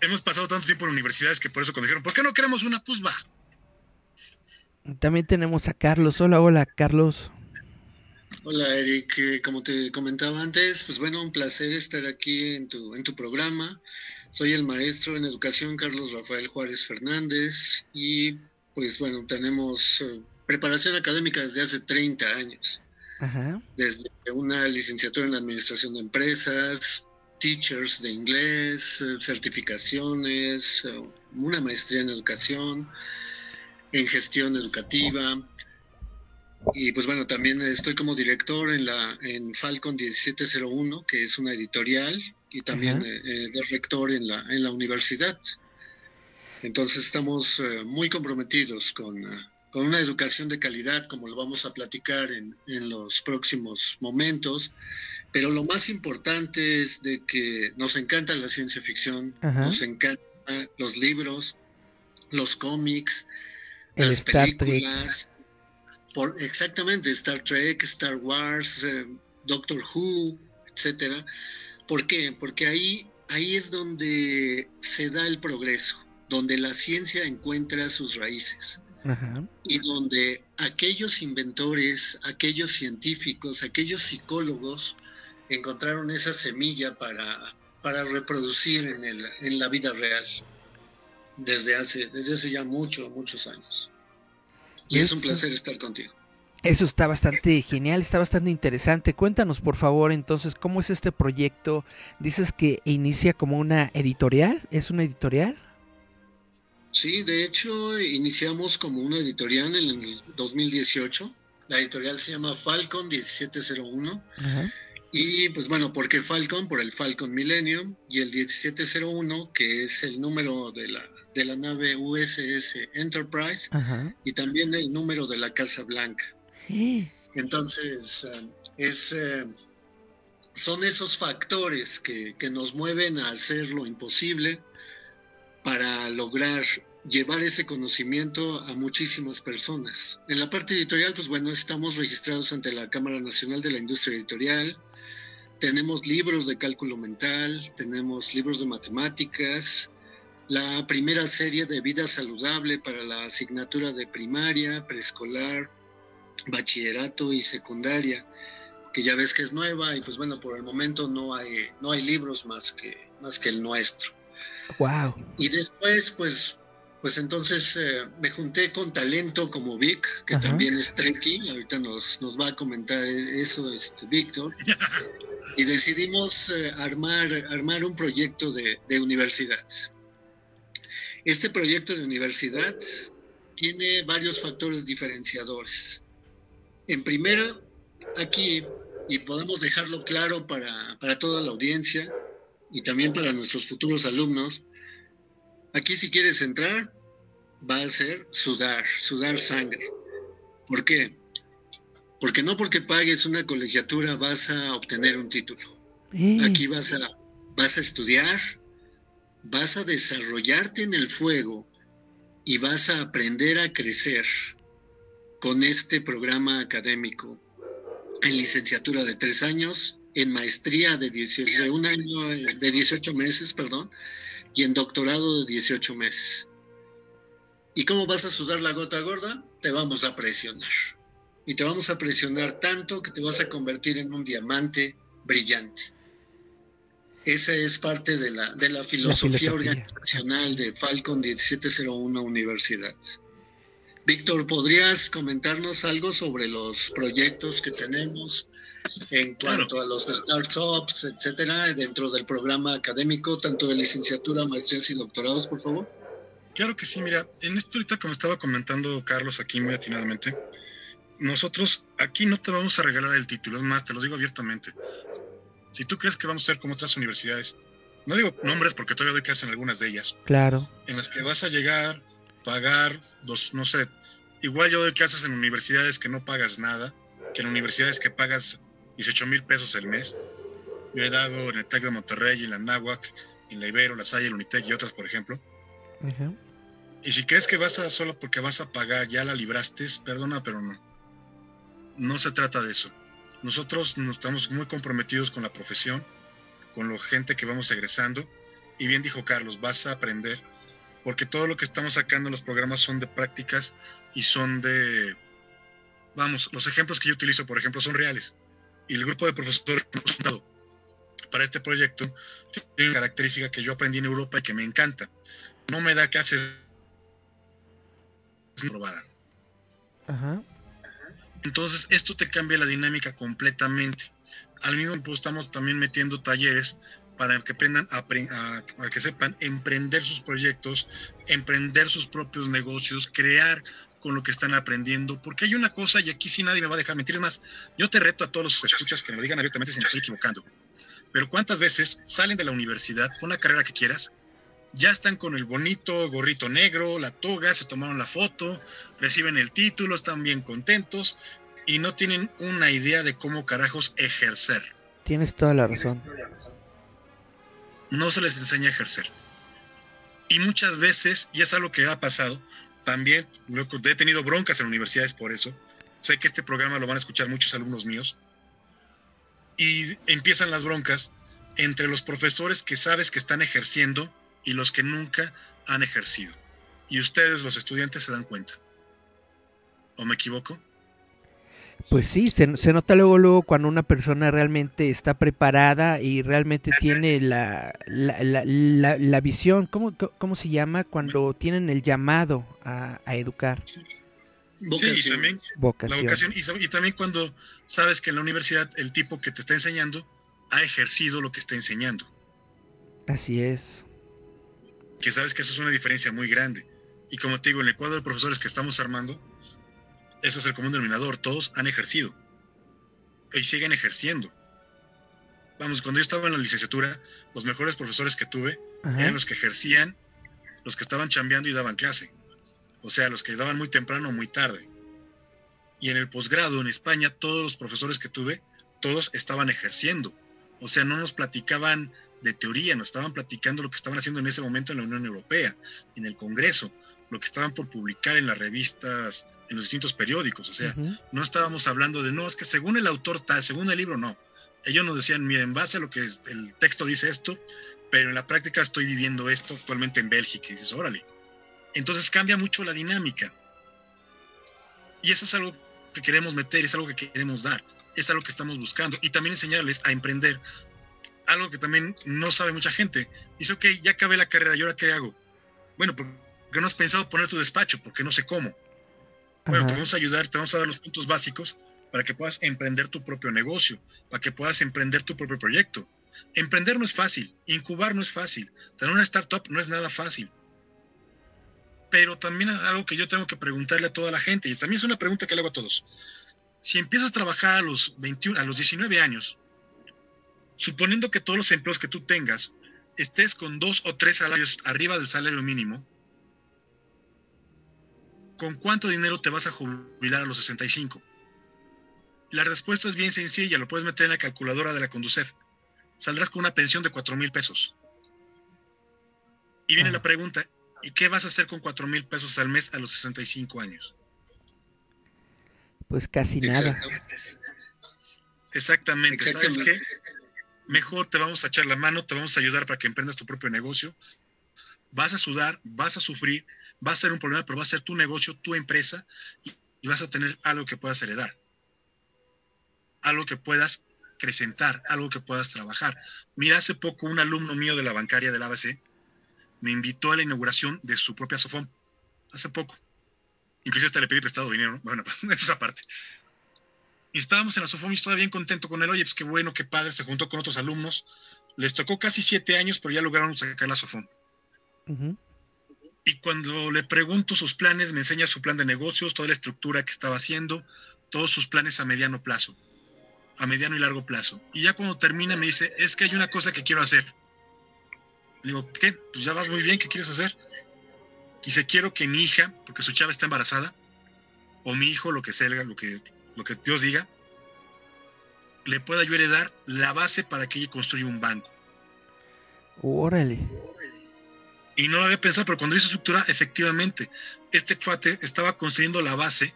hemos pasado tanto tiempo en universidades que por eso cuando dijeron, ¿por qué no queremos una? Pues va. También tenemos a Carlos. Hola, hola, Carlos. Hola, Eric. Eh, como te comentaba antes, pues bueno, un placer estar aquí en tu, en tu programa. Soy el maestro en educación Carlos Rafael Juárez Fernández y pues bueno, tenemos eh, preparación académica desde hace 30 años. Ajá. Desde una licenciatura en administración de empresas, teachers de inglés, eh, certificaciones, una maestría en educación, en gestión educativa. Y pues bueno, también estoy como director en la en Falcon 1701, que es una editorial, y también eh, de rector en la, en la universidad. Entonces estamos muy comprometidos con, con, una educación de calidad, como lo vamos a platicar en, en los próximos momentos, pero lo más importante es de que nos encanta la ciencia ficción, nos encantan los libros, los cómics, las películas. Por, exactamente, Star Trek, Star Wars, eh, Doctor Who, etcétera. ¿Por qué? Porque ahí, ahí es donde se da el progreso, donde la ciencia encuentra sus raíces. Y donde aquellos inventores, aquellos científicos, aquellos psicólogos encontraron esa semilla para, para reproducir en, el, en la vida real desde hace, desde hace ya muchos, muchos años. Y es un placer estar contigo. Eso está bastante genial, está bastante interesante. Cuéntanos, por favor, entonces, ¿cómo es este proyecto? Dices que inicia como una editorial, ¿es una editorial? Sí, de hecho, iniciamos como una editorial en el 2018. La editorial se llama Falcon 1701. Ajá. Y pues bueno, ¿por qué Falcon? Por el Falcon Millennium y el 1701, que es el número de la, de la nave USS Enterprise y también el número de la Casa Blanca. Entonces, eh, es, eh, son esos factores que, que nos mueven a hacer lo imposible para lograr llevar ese conocimiento a muchísimas personas. En la parte editorial, pues bueno, estamos registrados ante la Cámara Nacional de la Industria Editorial, tenemos libros de cálculo mental, tenemos libros de matemáticas, la primera serie de vida saludable para la asignatura de primaria, preescolar, bachillerato y secundaria, que ya ves que es nueva y pues bueno, por el momento no hay, no hay libros más que, más que el nuestro. Wow. Y después, pues pues entonces eh, me junté con talento como Vic, que también es Treki, ahorita nos, nos va a comentar eso este, Víctor, y decidimos eh, armar, armar un proyecto de, de universidad. Este proyecto de universidad tiene varios factores diferenciadores. En primera, aquí, y podemos dejarlo claro para, para toda la audiencia y también para nuestros futuros alumnos, Aquí si quieres entrar, va a ser sudar, sudar sangre. ¿Por qué? Porque no porque pagues una colegiatura vas a obtener un título. Aquí vas a, vas a estudiar, vas a desarrollarte en el fuego y vas a aprender a crecer con este programa académico en licenciatura de tres años, en maestría de, de un año, de 18 meses, perdón, y en doctorado de 18 meses. ¿Y cómo vas a sudar la gota gorda? Te vamos a presionar. Y te vamos a presionar tanto que te vas a convertir en un diamante brillante. Esa es parte de la, de la filosofía, organizacional de Falcon 1701 Universidad. Víctor, ¿podrías comentarnos algo sobre los proyectos que tenemos en cuanto a los startups, etcétera, dentro del programa académico, tanto de licenciatura, maestrías y doctorados, por favor? Claro que sí, mira, en esto ahorita como estaba comentando Carlos aquí muy atinadamente, nosotros aquí no te vamos a regalar el título, es más, te lo digo abiertamente. Si tú crees que vamos a ser como otras universidades, no digo nombres porque todavía doy clases en algunas de ellas. Claro. En las que vas a llegar, pagar, dos, no sé, igual yo doy clases en universidades que no pagas nada, que en universidades que pagas 18 mil pesos el mes. Yo he dado en el TEC de Monterrey, en la NAWAC, en la Ibero, la Salle, el Unitec y otras, por ejemplo. Y si crees que vas a solo porque vas a pagar, ya la libraste, perdona, pero no. No se trata de eso. Nosotros nos estamos muy comprometidos con la profesión, con la gente que vamos egresando. Y bien dijo Carlos, vas a aprender porque todo lo que estamos sacando en los programas son de prácticas y son de, vamos, los ejemplos que yo utilizo, por ejemplo, son reales. Y el grupo de profesores para este proyecto tiene una característica que yo aprendí en Europa y que me encanta. No me da clases probada. Entonces, esto te cambia la dinámica completamente. Al mismo tiempo, estamos también metiendo talleres para que aprendan a, que sepan emprender sus proyectos, emprender sus propios negocios, crear con lo que están aprendiendo, porque hay una cosa y aquí sí nadie me va a dejar mentir, es más, yo te reto a todos los que escuchas que me digan abiertamente si me estoy equivocando, pero ¿cuántas veces salen de la universidad con la carrera que quieras? Ya están con el bonito gorrito negro, la toga, se tomaron la foto, reciben el título, están bien contentos y no tienen una idea de cómo carajos ejercer. Tienes toda la razón no se les enseña a ejercer. Y muchas veces, y es algo que ha pasado, también he tenido broncas en universidades por eso. Sé que este programa lo van a escuchar muchos alumnos míos. Y empiezan las broncas entre los profesores que sabes que están ejerciendo y los que nunca han ejercido. Y ustedes, los estudiantes, se dan cuenta. ¿O me equivoco? Pues sí, se, nota luego, luego cuando una persona realmente está preparada y realmente tiene la, la, visión, ¿cómo, ¿cómo, se llama? Cuando tienen el llamado a, educar. Vocación. Sí, y también, La vocación. Y, también cuando sabes que en la universidad el tipo que te está enseñando ha ejercido lo que está enseñando. Así es. Que sabes que eso es una diferencia muy grande. Y como te digo, en el cuadro de profesores que estamos armando, ese es el común denominador. Todos han ejercido. Y siguen ejerciendo. Vamos, cuando yo estaba en la licenciatura, los mejores profesores que tuve eran los que ejercían, los que estaban chambeando y daban clase. O sea, los que daban muy temprano o muy tarde. Y en el posgrado en España, todos los profesores que tuve, todos estaban ejerciendo. O sea, no nos platicaban de teoría, nos estaban platicando lo que estaban haciendo en ese momento en la Unión Europea, en el Congreso, lo que estaban por publicar en las revistas en los distintos periódicos. O sea, no estábamos hablando de, no, es que según el autor tal, según el libro, no. Ellos nos decían, miren, en base a lo que el texto dice esto, pero en la práctica estoy viviendo esto actualmente en Bélgica. Y dices, órale. Entonces cambia mucho la dinámica. Y eso es algo que queremos meter, es algo que queremos dar, es algo que estamos buscando. Y también enseñarles a emprender. Algo que también no sabe mucha gente. Dice, ok, ya acabé la carrera, ¿y ahora qué hago? Bueno, porque no has pensado poner tu despacho? Porque no sé cómo. Bueno, te vamos a ayudar, te vamos a dar los puntos básicos para que puedas emprender tu propio negocio, para que puedas emprender tu propio proyecto. Emprender no es fácil, incubar no es fácil, tener una startup no es nada fácil. Pero también es algo que yo tengo que preguntarle a toda la gente, y también es una pregunta que le hago a todos. Si empiezas a trabajar a los 21, a los 19 años, suponiendo que todos los empleos que tú tengas estés con dos o tres salarios arriba del salario mínimo, ¿con cuánto dinero te vas a jubilar a los 65? La respuesta es bien sencilla, lo puedes meter en la calculadora de la Conducef. Saldrás con una pensión de 4 mil pesos. Y viene la pregunta, ¿y qué vas a hacer con 4 mil pesos al mes a los 65 años? Pues casi nada. Exactamente. ¿Sabes qué? Mejor te vamos a echar la mano, te vamos a ayudar para que emprendas tu propio negocio. Vas a sudar, vas a sufrir, va a ser un problema, pero va a ser tu negocio, tu empresa y vas a tener algo que puedas heredar. Algo que puedas acrecentar, algo que puedas trabajar. Mira, hace poco un alumno mío de la bancaria del ABC me invitó a la inauguración de su propia Sofón. Hace poco. Incluso hasta le pedí prestado dinero. Bueno, eso es aparte. Y estábamos en la Sofón y estaba bien contento con él. Oye, pues qué bueno, qué padre. Se juntó con otros alumnos. Les tocó casi siete años, pero ya lograron sacar la Sofón. Y cuando le pregunto sus planes, me enseña su plan de negocios, toda la estructura que estaba haciendo, todos sus planes a mediano plazo, a mediano y largo plazo. Y ya cuando termina me dice, es que hay una cosa que quiero hacer. Le digo, ¿qué? Pues ya vas muy bien, ¿qué quieres hacer? Quise, quiero que mi hija, porque su chava está embarazada, o mi hijo, lo que sea, lo que, lo que Dios diga, le pueda yo heredar la base para que ella construya un banco. Órale. Y no lo había pensado, pero cuando hizo estructura, efectivamente, este cuate estaba construyendo la base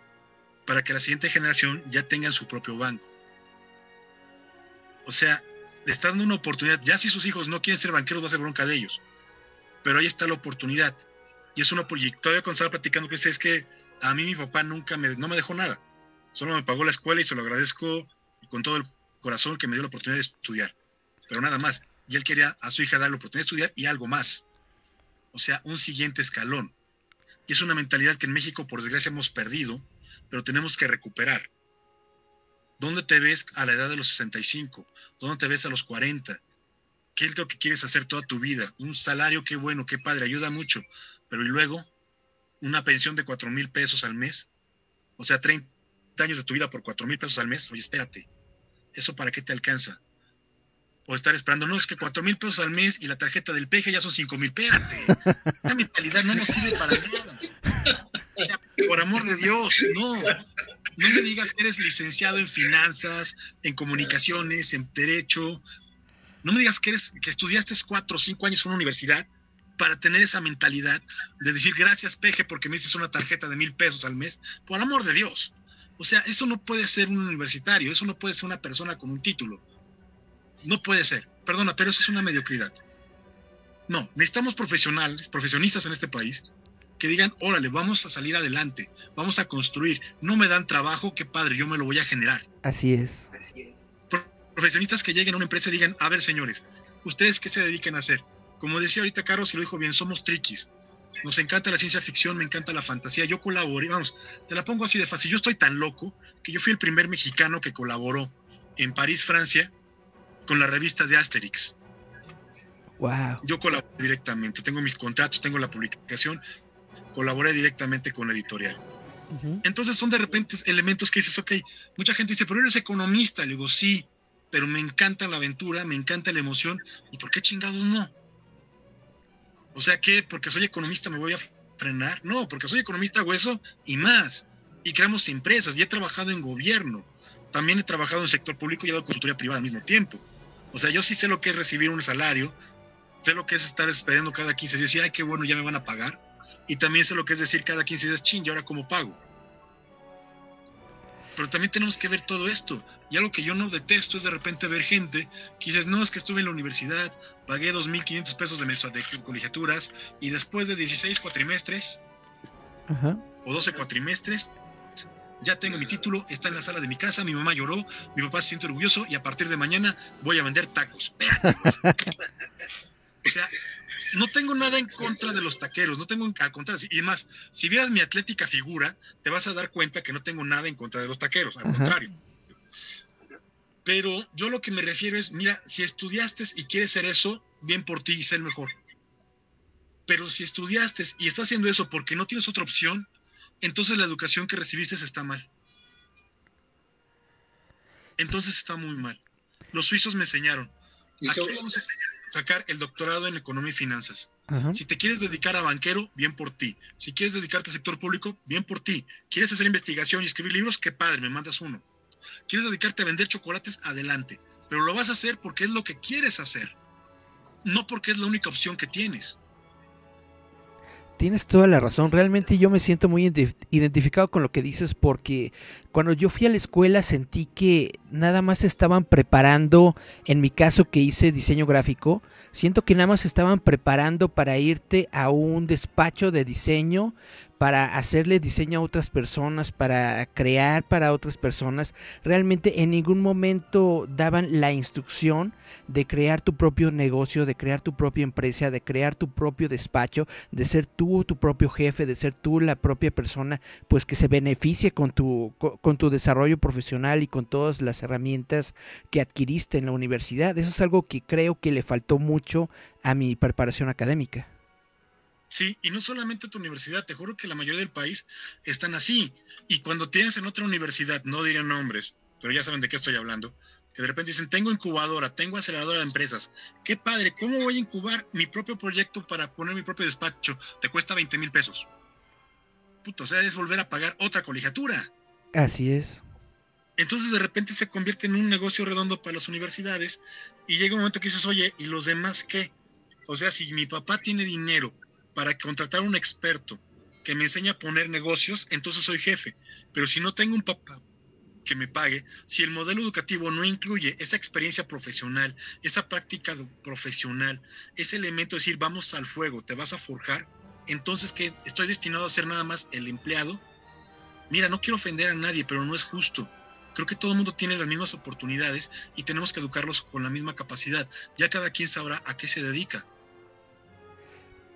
para que la siguiente generación ya tenga su propio banco. O sea, le está dando una oportunidad. Ya si sus hijos no quieren ser banqueros, va a ser bronca de ellos. Pero ahí está la oportunidad. Y es una proyecto. Todavía cuando estaba platicando que es que a mí mi papá nunca me, no me dejó nada. Solo me pagó la escuela y se lo agradezco con todo el corazón que me dio la oportunidad de estudiar. Pero nada más. Y él quería a su hija darle la oportunidad de estudiar y algo más. O sea, un siguiente escalón. Y es una mentalidad que en México, por desgracia, hemos perdido, pero tenemos que recuperar. ¿Dónde te ves a la edad de los 65? ¿Dónde te ves a los 40? ¿Qué es lo que quieres hacer toda tu vida? Un salario, qué bueno, qué padre, ayuda mucho. Pero y luego, una pensión de 4 mil pesos al mes. O sea, 30 años de tu vida por 4 mil pesos al mes. Oye, espérate. ¿Eso para qué te alcanza? O estar esperando, no, es que cuatro mil pesos al mes y la tarjeta del peje ya son cinco mil, espérate, esa mentalidad no nos sirve para nada. Por amor de Dios, no. No me digas que eres licenciado en finanzas, en comunicaciones, en derecho. No me digas que eres que estudiaste cuatro o cinco años en una universidad para tener esa mentalidad de decir gracias peje porque me hiciste una tarjeta de mil pesos al mes. Por amor de Dios. O sea, eso no puede ser un universitario, eso no puede ser una persona con un título no puede ser. Perdona, pero eso es una mediocridad. No, necesitamos profesionales, profesionistas en este país que digan, órale, vamos a salir adelante, vamos a construir. No me dan trabajo, qué padre, yo me lo voy a generar. Así es. Profesionistas que lleguen a una empresa y digan, a ver, señores, ¿ustedes qué se dedican a hacer? Como decía ahorita Carlos y lo dijo bien, somos triquis. Nos encanta la ciencia ficción, me encanta la fantasía. Yo colaboré, vamos, te la pongo así de fácil. Yo estoy tan loco que yo fui el primer mexicano que colaboró en París, Francia, con la revista de Asterix. Wow. Yo colaboré directamente, tengo mis contratos, tengo la publicación, colaboré directamente con la editorial. Entonces son de repente elementos que dices, ok, mucha gente dice, pero eres economista. Le digo, sí, pero me encanta la aventura, me encanta la emoción. ¿Y por qué chingados no? O sea que porque soy economista me voy a frenar. No, porque soy economista hueso y más. Y creamos empresas y he trabajado en gobierno. También he trabajado en el sector público y he dado consultoría privada al mismo tiempo. O sea, yo sí sé lo que es recibir un salario, sé lo que es estar esperando cada 15 días y, ay, qué bueno, ya me van a pagar. Y también sé lo que es decir cada 15 días, ching, ¿y ahora cómo pago? Pero también tenemos que ver todo esto. Y algo que yo no detesto es de repente ver gente que dices, no, es que estuve en la universidad, pagué 2.500 pesos de, de colegiaturas y después de 16 cuatrimestres o 12 cuatrimestres, ya tengo mi título, está en la sala de mi casa, mi mamá lloró, mi papá se siente orgulloso y a partir de mañana voy a vender tacos. o sea, no tengo nada en contra de los taqueros, no tengo al contrario. Y más, si vieras mi atlética figura, te vas a dar cuenta que no tengo nada en contra de los taqueros, al contrario. Pero yo lo que me refiero es, mira, si estudiaste y quieres ser eso, bien por ti y ser mejor. Pero si estudiaste y estás haciendo eso porque no tienes otra opción, entonces la educación que recibiste está mal. Entonces está muy mal. Los suizos me enseñaron. Aquí vamos a sacar el doctorado en economía y finanzas. Si te quieres dedicar a banquero, bien por ti. Si quieres dedicarte al sector público, bien por ti. ¿Quieres hacer investigación y escribir libros? Qué padre, me mandas uno. ¿Quieres dedicarte a vender chocolates? Adelante. Pero lo vas a hacer porque es lo que quieres hacer. No porque es la única opción que tienes. Tienes toda la razón, realmente yo me siento muy identificado con lo que dices porque cuando yo fui a la escuela sentí que nada más estaban preparando, en mi caso que hice diseño gráfico, siento que nada más estaban preparando para irte a un despacho de diseño, para hacerle diseño a otras personas, para crear para otras personas. Realmente en ningún momento daban la instrucción de crear tu propio negocio, de crear tu propia empresa, de crear tu propio despacho, de ser tú tu propio jefe, de ser tú la propia persona, pues que se beneficie con tu, con tu desarrollo profesional y con todas las herramientas que adquiriste en la universidad. Eso es algo que creo que le faltó mucho a mi preparación académica. Sí, y no solamente tu universidad, te juro que la mayoría del país están así. Y cuando tienes en otra universidad, no diré nombres, pero ya saben de qué estoy hablando, que de repente dicen, tengo incubadora, tengo aceleradora de empresas. Qué padre, ¿cómo voy a incubar mi propio proyecto para poner mi propio despacho? Te cuesta 20 mil pesos. Puta, o sea, es volver a pagar otra colegiatura. Así es. Entonces de repente se convierte en un negocio redondo para las universidades y llega un momento que dices, oye, ¿y los demás qué? O sea, si mi papá tiene dinero para contratar un experto que me enseñe a poner negocios, entonces soy jefe. Pero si no tengo un papá que me pague, si el modelo educativo no incluye esa experiencia profesional, esa práctica profesional, ese elemento de decir vamos al fuego, te vas a forjar, entonces que estoy destinado a ser nada más el empleado. Mira, no quiero ofender a nadie, pero no es justo. Creo que todo el mundo tiene las mismas oportunidades y tenemos que educarlos con la misma capacidad. Ya cada quien sabrá a qué se dedica.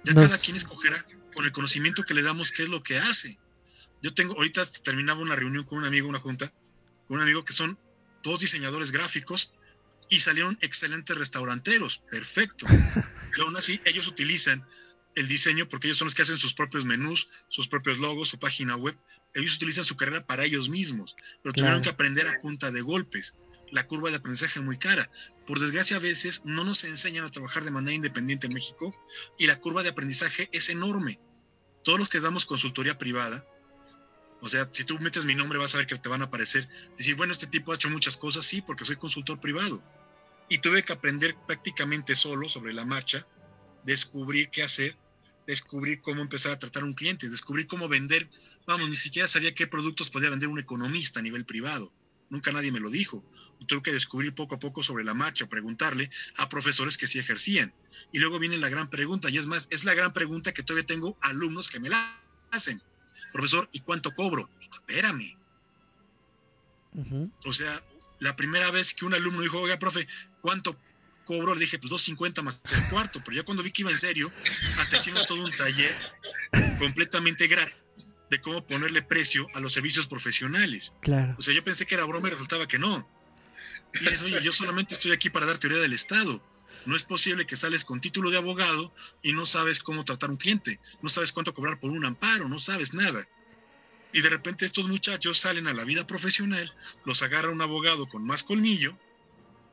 Ya cada quien escogerá con el conocimiento que le damos qué es lo que hace. Yo tengo, ahorita terminaba una reunión con un amigo, una junta, un amigo que son todos diseñadores gráficos y salieron excelentes restauranteros, perfecto. Y aún así, ellos utilizan el diseño porque ellos son los que hacen sus propios menús, sus propios logos, su página web. Ellos utilizan su carrera para ellos mismos, pero tuvieron que aprender a punta de golpes. La curva de aprendizaje muy cara. Por desgracia, a veces no nos enseñan a trabajar de manera independiente en México y la curva de aprendizaje es enorme. Todos los que damos consultoría privada, o sea, si tú metes mi nombre vas a ver que te van a aparecer. Decir, bueno, este tipo ha hecho muchas cosas, sí, porque soy consultor privado. Y tuve que aprender prácticamente solo sobre la marcha, descubrir qué hacer, descubrir cómo empezar a tratar a un cliente, descubrir cómo vender. Vamos, ni siquiera sabía qué productos podía vender un economista a nivel privado. Nunca nadie me lo dijo. Tuve que descubrir poco a poco sobre la marcha, preguntarle a profesores que sí ejercían. Y luego viene la gran pregunta, y es más, es la gran pregunta que todavía tengo alumnos que me la hacen profesor, ¿y cuánto cobro? Espérame. O sea, la primera vez que un alumno dijo, oiga, profe, ¿cuánto cobro? Le dije, pues 2.50 más el cuarto, pero ya cuando vi que iba en serio, hasta hicimos todo un taller completamente gratis de cómo ponerle precio a los servicios profesionales. Claro. O sea, yo pensé que era broma y resultaba que no. Y dices, oye, yo solamente estoy aquí para dar teoría del Estado. No es posible que sales con título de abogado y no sabes cómo tratar un cliente, no sabes cuánto cobrar por un amparo, no sabes nada. Y de repente estos muchachos salen a la vida profesional, los agarra un abogado con más colmillo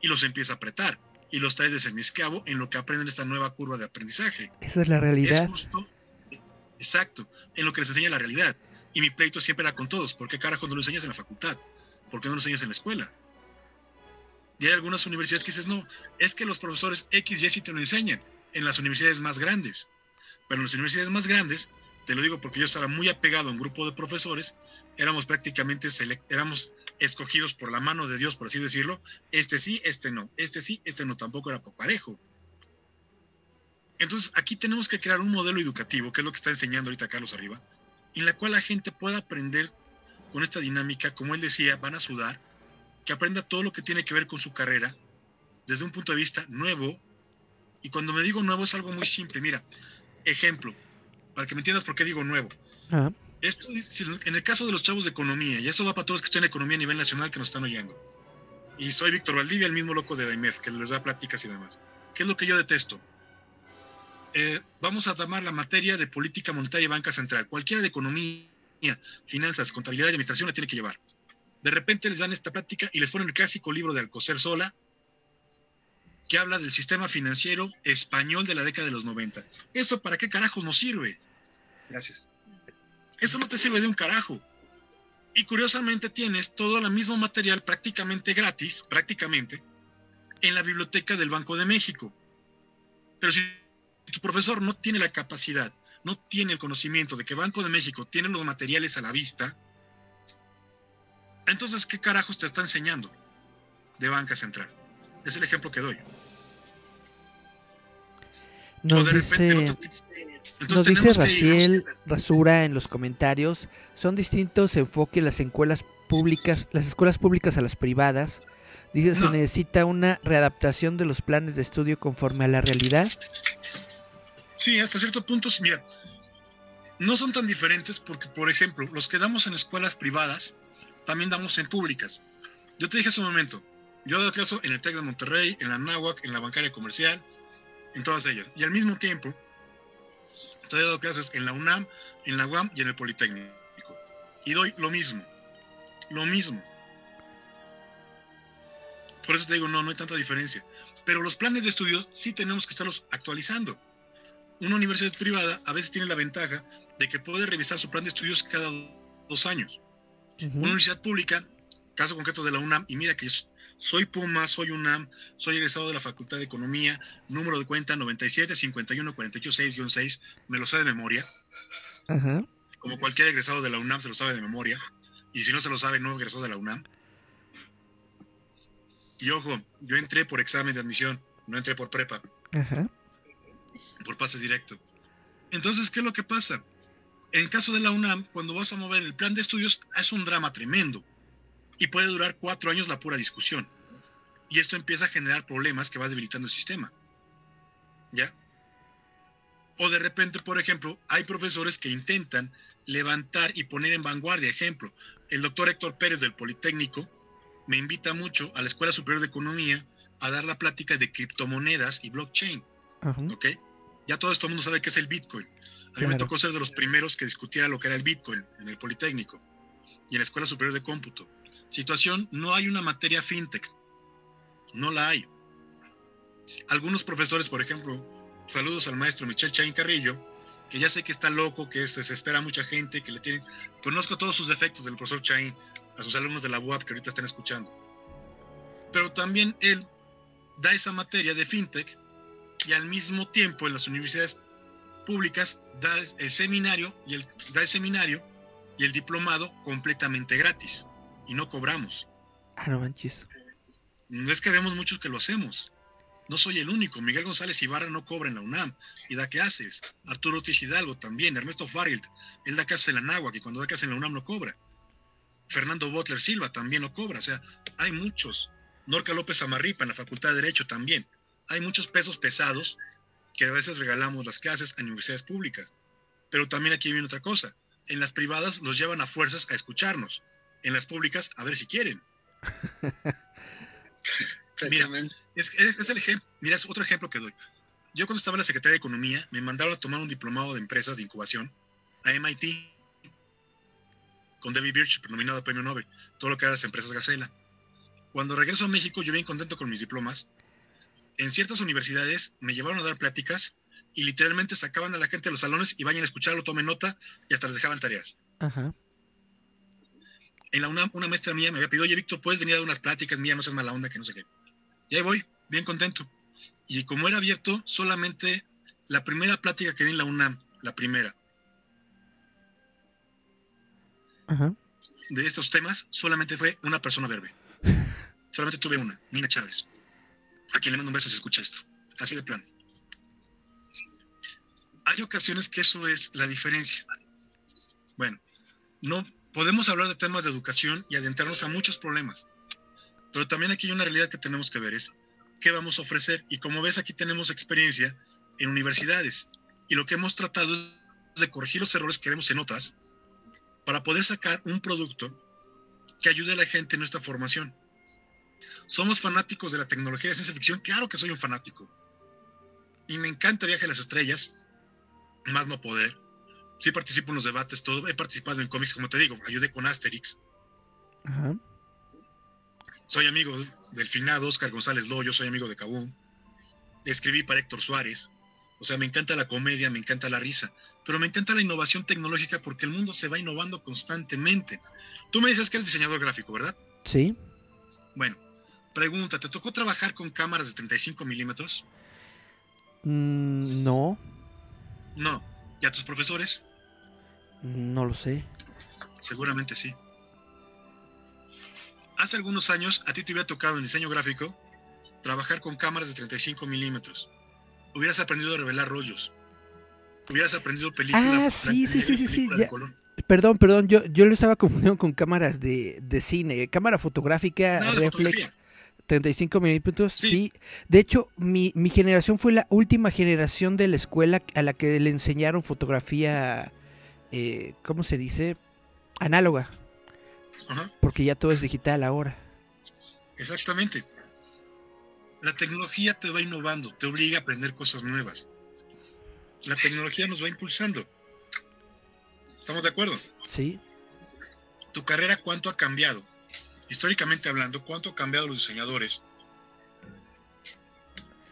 y los empieza a apretar y los trae de semiscabo en lo que aprenden esta nueva curva de aprendizaje. Esa es la realidad. Es justo, exacto, en lo que les enseña la realidad. Y mi pleito siempre era con todos. ¿Por qué carajo no lo enseñas en la facultad? ¿Por qué no lo enseñas en la escuela? Y hay algunas universidades que dices, no, es que los profesores X y sí te lo enseñan en las universidades más grandes. Pero en las universidades más grandes, te lo digo porque yo estaba muy apegado a un grupo de profesores, éramos prácticamente éramos escogidos por la mano de Dios, por así decirlo. Este sí, este no, este sí, este no, tampoco era parejo. Entonces, aquí tenemos que crear un modelo educativo, que es lo que está enseñando ahorita Carlos arriba, en la cual la gente pueda aprender con esta dinámica, como él decía, van a sudar, que aprenda todo lo que tiene que ver con su carrera desde un punto de vista nuevo, Y cuando me digo nuevo es algo muy simple. Mira, ejemplo, para que me entiendas por qué digo nuevo. Esto, en el caso de los chavos de economía, y esto va para todos los que están en economía a nivel nacional que nos están oyendo. Y soy Víctor Valdivia, el mismo loco de la IMEF, que les da pláticas y demás. ¿Qué es lo que yo detesto? Eh, vamos a tomar la materia de política monetaria y banca central. Cualquiera de economía, finanzas, contabilidad y administración la tiene que llevar. De repente les dan esta plática y les ponen el clásico libro de Alcocer Sola, que habla del sistema financiero español de la década de los 90. ¿Eso para qué carajo nos sirve? Gracias. Eso no te sirve de un carajo. Y curiosamente tienes todo el mismo material prácticamente gratis, prácticamente, en la biblioteca del Banco de México. Pero si tu profesor no tiene la capacidad, no tiene el conocimiento de que Banco de México tiene los materiales a la vista, entonces, ¿qué carajos te está enseñando de banca central? Es el ejemplo que doy. Nos dice, nos dice Raciel Rasura en los comentarios, son distintos enfoques las escuelas públicas, las escuelas públicas a las privadas. Dice, se necesita una readaptación de los planes de estudio conforme a la realidad. Sí, hasta cierto punto, mira, no son tan diferentes porque, por ejemplo, los que damos en escuelas privadas, también damos en públicas. Yo te dije hace un momento, yo dado clase en el TEC de Monterrey, en la NAWAC, en la bancaria comercial, en todas ellas. Y al mismo tiempo, he dado clases en la UNAM, en la UAM y en el Politécnico. Y doy lo mismo, lo mismo. Por eso te digo, no, no hay tanta diferencia. Pero los planes de estudios sí tenemos que estarlos actualizando. Una universidad privada a veces tiene la ventaja de que puede revisar su plan de estudios cada dos años. Una universidad pública, caso concreto de la UNAM, y mira que soy Puma, soy UNAM, soy egresado de la Facultad de Economía, número de cuenta 97 51 48 6 me lo sabe de memoria. Como cualquier egresado de la UNAM se lo sabe de memoria, y si no se lo sabe, no egresado de la UNAM. Y ojo, yo entré por examen de admisión, no entré por prepa. Por pase directo. Entonces, ¿qué es lo que pasa? En el caso de la UNAM, cuando vas a mover el plan de estudios, es un drama tremendo. Y puede durar cuatro años la pura discusión. Y esto empieza a generar problemas que va debilitando el sistema. ¿Ya? O de repente, por ejemplo, hay profesores que intentan levantar y poner en vanguardia. Ejemplo, el doctor Héctor Pérez del Politécnico me invita mucho a la Escuela Superior de Economía a dar la plática de criptomonedas y blockchain. ¿Ok? Ya todo esto el mundo sabe qué es el Bitcoin. A mí me tocó ser de los primeros que discutiera lo que era el Bitcoin en el Politécnico y en la Escuela Superior de Cómputo. Situación, no hay una materia fintech. No la hay. Algunos profesores, por ejemplo, saludos al maestro Michel Chain Carrillo, que ya sé que está loco, que se desespera a mucha gente, que le tiene... Conozco todos sus defectos del profesor Chain, a sus alumnos de la UAP que ahorita están escuchando. Pero también él da esa materia de fintech y al mismo tiempo en las universidades públicas da el seminario y el, da el seminario y el diplomado completamente gratis y no cobramos. Ah, no manches. No es que vemos muchos que lo hacemos. No soy el único. Miguel González Ibarra no cobra en la UNAM y da clases. Arturo Ortiz Hidalgo también. Ernesto Farrild, él da clases en la NAGUA, que cuando da clases en la UNAM no cobra. Fernando Butler Silva también no cobra. O sea, hay muchos. Norca López Amarripa en la Facultad de Derecho también. Hay muchos pesos pesados que a veces regalamos las clases en universidades públicas. Pero también aquí viene otra cosa. En las privadas los llevan a fuerzas a escucharnos. En las públicas a ver si quieren. mira, es, es, el ejemplo, mira, es otro ejemplo que doy. Yo cuando estaba en la Secretaría de Economía me mandaron a tomar un diplomado de empresas de incubación a MIT con David Birch, nominado a premio Nobel, todo lo que era las empresas Gacela. Cuando regreso a México, yo bien contento con mis diplomas en ciertas universidades me llevaron a dar pláticas y literalmente sacaban a la gente de los salones y vayan a escucharlo, tomen nota y hasta les dejaban tareas. Ajá. En la UNAM, una maestra mía me había pedido, oye, Víctor, ¿puedes venir a dar unas pláticas? Mía, no seas mala onda, que no sé qué. Y ahí voy, bien contento. Y como era abierto, solamente la primera plática que di en la UNAM, la primera, Ajá. de estos temas, solamente fue una persona verde. solamente tuve una, Nina Chávez. A quien le mando un beso si escucha esto. Así de plan. Hay ocasiones que eso es la diferencia. Bueno, no podemos hablar de temas de educación y adentrarnos a muchos problemas. Pero también aquí hay una realidad que tenemos que ver. Es qué vamos a ofrecer. Y como ves, aquí tenemos experiencia en universidades. Y lo que hemos tratado es de corregir los errores que vemos en otras para poder sacar un producto que ayude a la gente en nuestra formación. ¿Somos fanáticos de la tecnología de ciencia ficción? Claro que soy un fanático. Y me encanta Viaje a las Estrellas, más no poder. Sí participo en los debates, todo. He participado en cómics, como te digo, ayudé con Asterix. Soy amigo del finado Oscar González Loyo, soy amigo de Cabún. Escribí para Héctor Suárez. O sea, me encanta la comedia, me encanta la risa, pero me encanta la innovación tecnológica porque el mundo se va innovando constantemente. Tú me dices que eres diseñador gráfico, ¿verdad? Sí. Bueno, pregunta, ¿te tocó trabajar con cámaras de 35 milímetros? Mm, no. No. ¿Y a tus profesores? No lo sé. Seguramente sí. Hace algunos años a ti te hubiera tocado en diseño gráfico trabajar con cámaras de 35 milímetros. Hubieras aprendido a revelar rollos. Hubieras aprendido películas. Ah, sí, sí, sí, sí, sí. Perdón, perdón, yo, yo lo estaba confundiendo con cámaras de, cine. Cámara fotográfica, reflex. 35 milímetros, sí. De hecho, mi, mi, generación fue la última generación de la escuela a la que le enseñaron fotografía, eh, ¿cómo se dice? Análoga. Porque ya todo es digital ahora. Exactamente. La tecnología te va innovando, te obliga a aprender cosas nuevas. La tecnología nos va impulsando. ¿Estamos de acuerdo? Sí. Tu carrera, ¿cuánto ha cambiado? Históricamente hablando, cuánto han cambiado los diseñadores.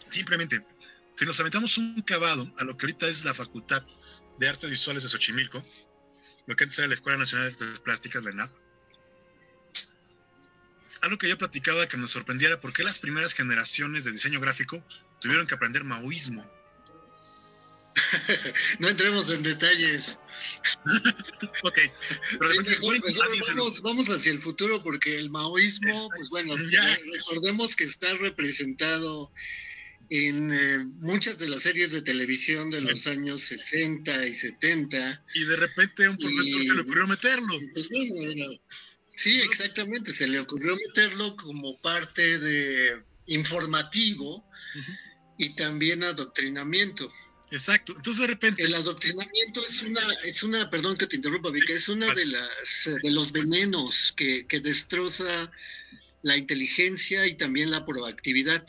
Simplemente, si nos aventamos un cavado a lo que ahorita es la Facultad de Artes Visuales de Xochimilco, lo que antes era la Escuela Nacional de Artes Plásticas, la ENAP, algo que yo platicaba que me sorprendiera, ¿por qué las primeras generaciones de diseño gráfico tuvieron que aprender maoísmo? no entremos en detalles. ok, vamos, hacia el futuro porque el maoísmo, pues bueno, recordemos que está representado en eh, muchas de las series de televisión de los años 60 y 70. Y de repente a un profesor se le ocurrió meterlo. Pues sí, exactamente, se le ocurrió meterlo como parte de informativo y también adoctrinamiento. Exacto. Entonces de repente. El adoctrinamiento es una, es una, perdón que te interrumpa, Vika, es una de las de los venenos que, que destroza la inteligencia y también la proactividad.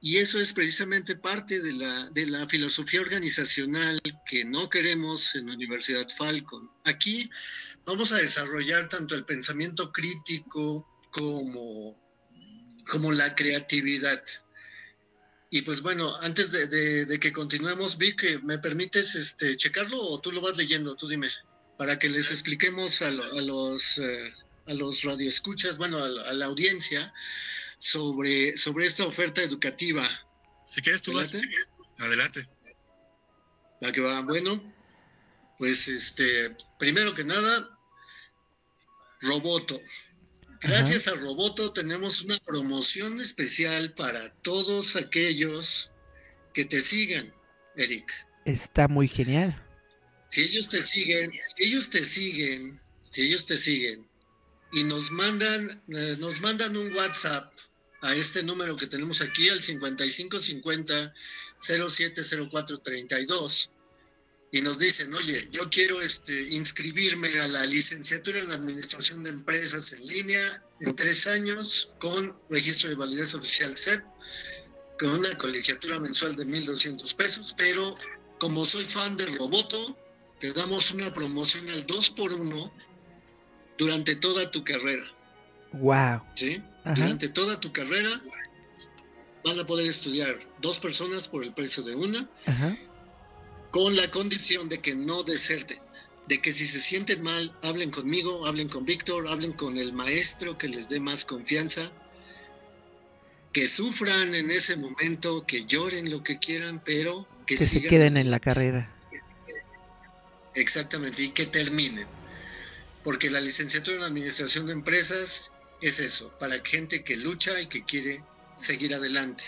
Y eso es precisamente parte de la, de la filosofía organizacional que no queremos en la Universidad Falcon. Aquí vamos a desarrollar tanto el pensamiento crítico como, como la creatividad. Y pues bueno, antes de, que continuemos, vi que me permites este, checarlo o tú lo vas leyendo, tú dime, para que les expliquemos a, los, eh, a los radioescuchas, bueno, a, la audiencia, sobre, sobre esta oferta educativa. Si quieres, tú vas. Adelante. Va que va. Bueno, pues este, primero que nada, Roboto. Gracias a Roboto tenemos una promoción especial para todos aquellos que te sigan, Eric. Está muy genial. Si ellos te siguen, si ellos te siguen, si ellos te siguen y nos mandan, eh, nos mandan un WhatsApp a este número que tenemos aquí, al 5550 070432 y nos dicen, oye, yo quiero este, inscribirme a la licenciatura en Administración de Empresas en línea en tres años con registro de validez oficial CEP, con una colegiatura mensual de 1.200 pesos, pero como soy fan de Roboto, te damos una promoción al 2 por 1 durante toda tu carrera. Wow. ¿Sí? Durante toda tu carrera van a poder estudiar dos personas por el precio de una. Ajá con la condición de que no deserten, de que si se sienten mal, hablen conmigo, hablen con Víctor, hablen con el maestro que les dé más confianza, que sufran en ese momento, que lloren lo que quieran, pero que, se queden en la carrera. Exactamente, y que terminen. Porque la licenciatura en Administración de Empresas es eso, para gente que lucha y que quiere seguir adelante.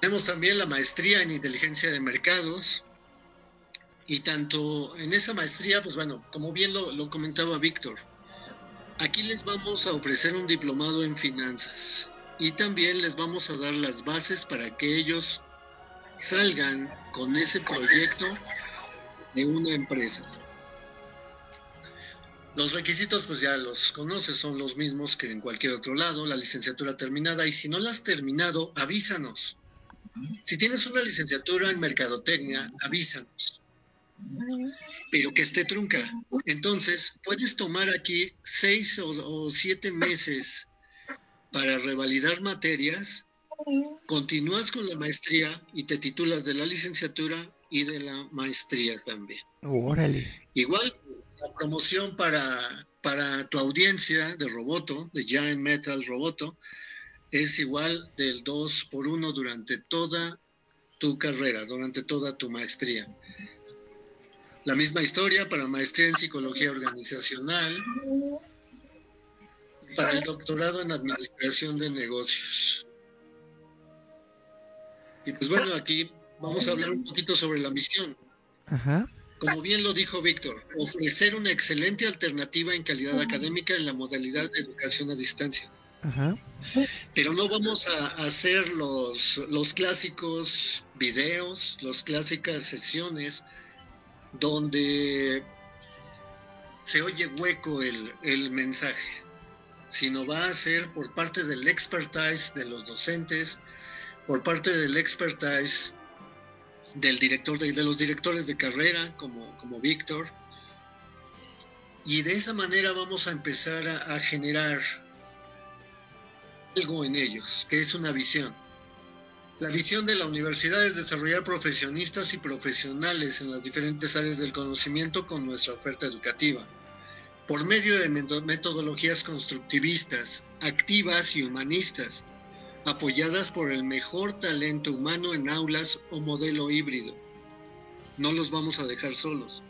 Tenemos también la maestría en inteligencia de mercados. Y tanto en esa maestría, pues bueno, como bien lo, comentaba Víctor, aquí les vamos a ofrecer un diplomado en finanzas. y también les vamos a dar las bases para que ellos salgan con ese proyecto de una empresa. Los requisitos pues ya los conoces, son los mismos que en cualquier otro lado, la licenciatura terminada y si no la has terminado, avísanos. Si tienes una licenciatura en mercadotecnia, avísanos. Pero que esté trunca. Entonces, puedes tomar aquí seis o, o siete meses para revalidar materias, continúas con la maestría y te titulas de la licenciatura y de la maestría también. Órale. Igual, la promoción para, para tu audiencia de Roboto, de Giant Metal Roboto, es igual del 2 por 1 durante toda tu carrera, durante toda tu maestría. La misma historia para maestría en psicología organizacional, para el doctorado en administración de negocios. Y pues bueno, aquí vamos a hablar un poquito sobre la misión. Como bien lo dijo Víctor, ofrecer una excelente alternativa en calidad académica en la modalidad de educación a distancia. Pero no vamos a hacer los, los clásicos videos, las clásicas sesiones donde se oye hueco el, el mensaje sino va a ser por parte del expertise de los docentes, por parte del expertise del director de, los directores de carrera como, como Víctor. Y de esa manera vamos a empezar a, a generar algo en ellos, que es una visión. La visión de la universidad es desarrollar profesionistas y profesionales en las diferentes áreas del conocimiento con nuestra oferta educativa por medio de metodologías constructivistas, activas y humanistas, apoyadas por el mejor talento humano en aulas o modelo híbrido. No los vamos a dejar solos.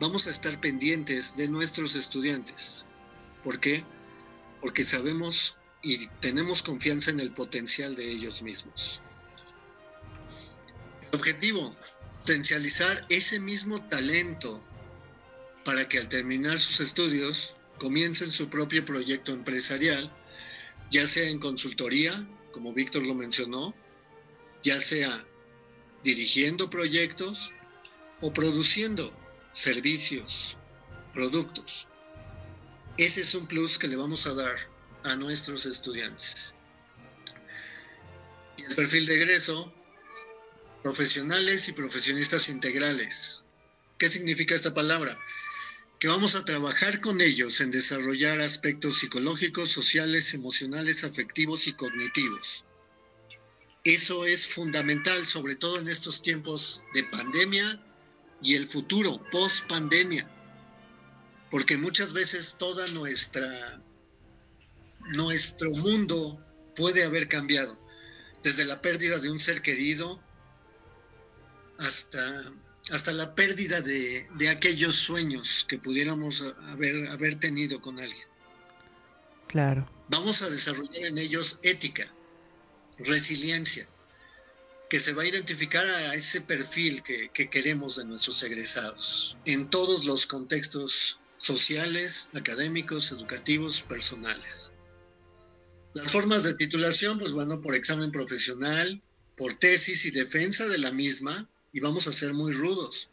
Vamos a estar pendientes de nuestros estudiantes. ¿Por qué? Porque sabemos y tenemos confianza en el potencial de ellos mismos. El objetivo, potencializar ese mismo talento para que al terminar sus estudios comiencen su propio proyecto empresarial, ya sea en consultoría, como Víctor lo mencionó, ya sea dirigiendo proyectos o produciendo servicios, productos. Ese es un plus que le vamos a dar a nuestros estudiantes. Y el perfil de egreso, profesionales y profesionistas integrales. ¿Qué significa esta palabra? que vamos a trabajar con ellos en desarrollar aspectos psicológicos, sociales, emocionales, afectivos y cognitivos. Eso es fundamental, sobre todo en estos tiempos de pandemia y el futuro, post pandemia, porque muchas veces toda nuestra nuestro mundo puede haber cambiado, desde la pérdida de un ser querido hasta hasta la pérdida de, aquellos sueños que pudiéramos haber, haber tenido con alguien. Claro. Vamos a desarrollar en ellos ética, resiliencia, que se va a identificar a ese perfil que, que queremos de nuestros egresados, en todos los contextos sociales, académicos, educativos, personales. Las formas de titulación, pues bueno, por examen profesional, por tesis y defensa de la misma, y vamos a ser muy rudos.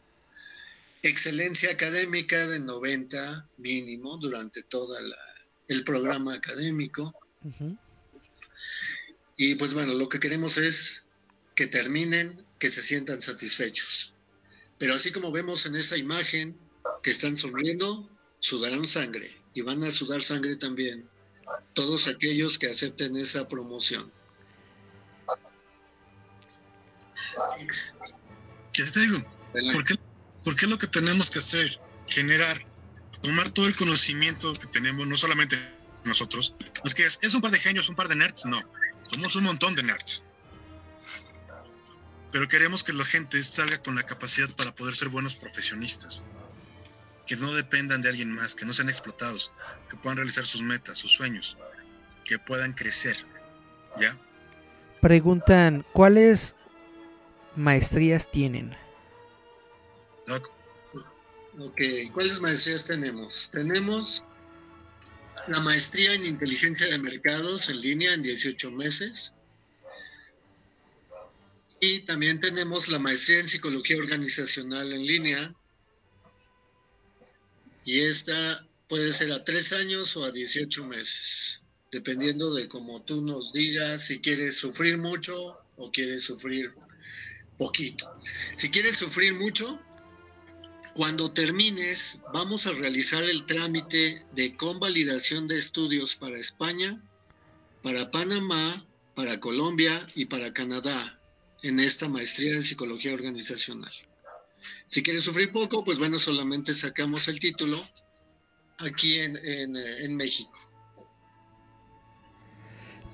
Excelencia académica de 90 mínimo durante todo el programa académico. Y pues bueno, lo que queremos es que terminen, que se sientan satisfechos. Pero así como vemos en esa imagen que están sonriendo, sudarán sangre y van a sudar sangre también todos aquellos que acepten esa promoción. ¿Qué te digo? ¿Por qué, lo que tenemos que hacer? Generar, tomar todo el conocimiento que tenemos, no solamente nosotros. Es que es, un par de genios, un par de nerds, no. Somos un montón de nerds. Pero queremos que la gente salga con la capacidad para poder ser buenos profesionistas. Que no dependan de alguien más, que no sean explotados, que puedan realizar sus metas, sus sueños, que puedan crecer. ¿Ya? Preguntan, ¿cuál es maestrías tienen? Ok, ¿cuáles maestrías tenemos? Tenemos la maestría en inteligencia de mercados en línea en 18 meses. Y también tenemos la maestría en psicología organizacional en línea. Y esta puede ser a tres años o a 18 meses, dependiendo de cómo tú nos digas si quieres sufrir mucho o quieres sufrir poquito. Si quieres sufrir mucho, cuando termines, vamos a realizar el trámite de convalidación de estudios para España, para Panamá, para Colombia y para Canadá en esta maestría en psicología organizacional. Si quieres sufrir poco, pues bueno, solamente sacamos el título aquí en, México.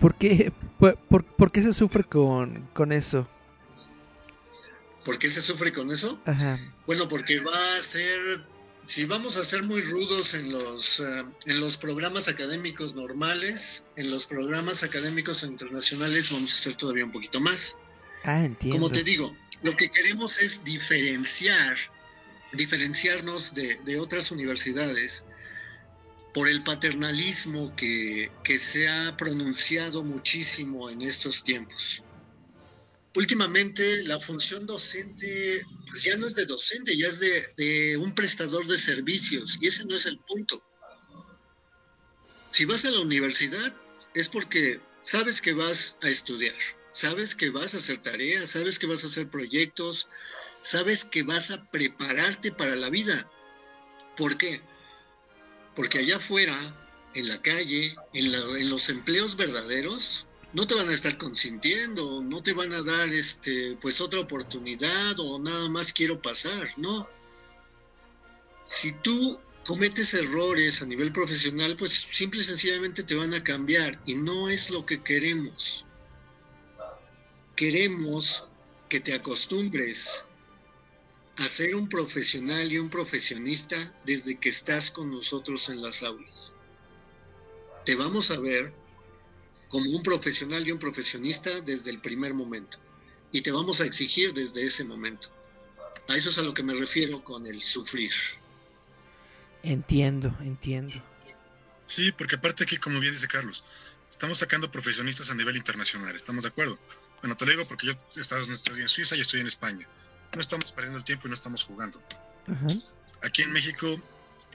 ¿Por qué, por, qué se sufre con, con eso? ¿Por qué se sufre con eso? Bueno, porque va a ser, si vamos a ser muy rudos en los, eh, en los programas académicos normales, en los programas académicos internacionales vamos a hacer todavía un poquito más. Ah, entiendo. Como te digo, lo que queremos es diferenciar, diferenciarnos de, otras universidades por el paternalismo que, que se ha pronunciado muchísimo en estos tiempos últimamente la función docente pues ya no es de docente, ya es de, un prestador de servicios y ese no es el punto. Si vas a la universidad es porque sabes que vas a estudiar, sabes que vas a hacer tareas, sabes que vas a hacer proyectos, sabes que vas a prepararte para la vida. ¿Por qué? Porque allá afuera, en la calle, en, en los empleos verdaderos, no te van a estar consintiendo, no te van a dar este pues otra oportunidad o nada más quiero pasar, no. Si tú cometes errores a nivel profesional, pues simple y sencillamente te van a cambiar y no es lo que queremos. Queremos que te acostumbres a ser un profesional y un profesionista desde que estás con nosotros en las aulas. Te vamos a ver como un profesional y un profesionista desde el primer momento. Y te vamos a exigir desde ese momento. A eso es a lo que me refiero con el sufrir. Entiendo, entiendo. Sí, porque aparte aquí, como bien dice Carlos, estamos sacando profesionistas a nivel internacional, ¿estamos de acuerdo? Bueno, te lo digo porque yo estado, estoy en Suiza y estoy en España. No estamos perdiendo el tiempo y no estamos jugando. Aquí en México,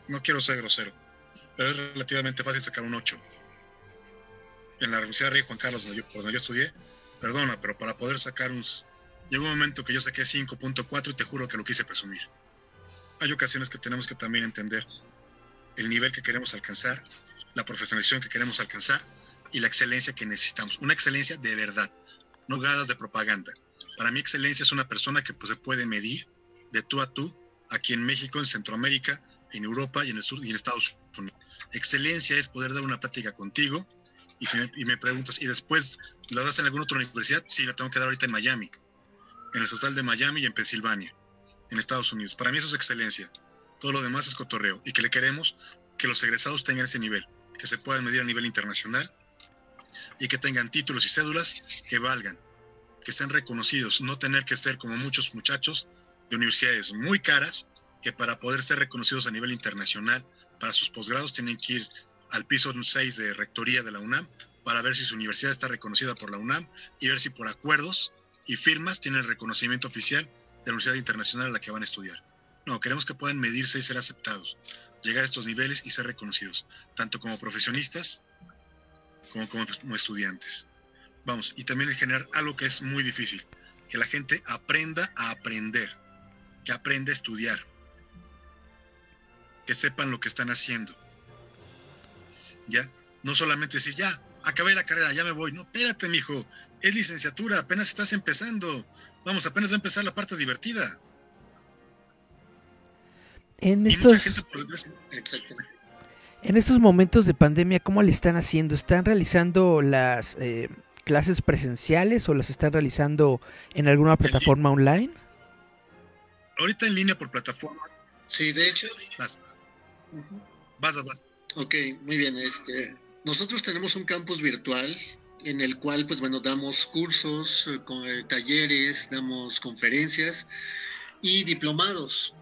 no quiero ser grosero, pero es relativamente fácil sacar un 8 en la Universidad de Rey Juan Carlos, donde yo, por donde yo estudié, perdona, pero para poder sacar un... Llegó un momento que yo saqué 5.4 y te juro que lo quise presumir. Hay ocasiones que tenemos que también entender el nivel que queremos alcanzar, la profesionalización que queremos alcanzar y la excelencia que necesitamos. Una excelencia de verdad, no gradas de propaganda. Para mí excelencia es una persona que pues, se puede medir de tú a tú aquí en México, en Centroamérica, en Europa y en el sur y en Estados Unidos. Excelencia es poder dar una plática contigo y, me, preguntas, ¿y después la das en alguna otra universidad? Sí, la tengo que dar ahorita en Miami, en el Estatal de Miami y en Pensilvania, en Estados Unidos. Para mí eso es excelencia. Todo lo demás es cotorreo. Y que le queremos que los egresados tengan ese nivel, que se puedan medir a nivel internacional y que tengan títulos y cédulas que valgan, que estén reconocidos, no tener que ser como muchos muchachos de universidades muy caras que para poder ser reconocidos a nivel internacional para sus posgrados tienen que ir al piso 6 de rectoría de la UNAM para ver si su universidad está reconocida por la UNAM y ver si por acuerdos y firmas tienen reconocimiento oficial de la Universidad Internacional a la que van a estudiar. No, queremos que puedan medirse y ser aceptados, llegar a estos niveles y ser reconocidos, tanto como profesionistas como como estudiantes. Vamos, y también generar algo que es muy difícil, que la gente aprenda a aprender, que aprenda a estudiar, que sepan lo que están haciendo, ¿ya? No solamente decir, ya, acabé la carrera, ya me voy. No, espérate, mijo, es licenciatura, apenas estás empezando. Vamos, apenas va a empezar la parte divertida. En estos, en estos momentos de pandemia, ¿cómo le están haciendo? ¿Están realizando las eh, clases presenciales o las están realizando en alguna plataforma online? Ahorita en línea por plataforma. Sí, de hecho. Vas, vas. vas. Ok, muy bien. Este, nosotros tenemos un campus virtual en el cual, pues bueno, damos cursos, eh, eh, talleres, damos conferencias y diplomados.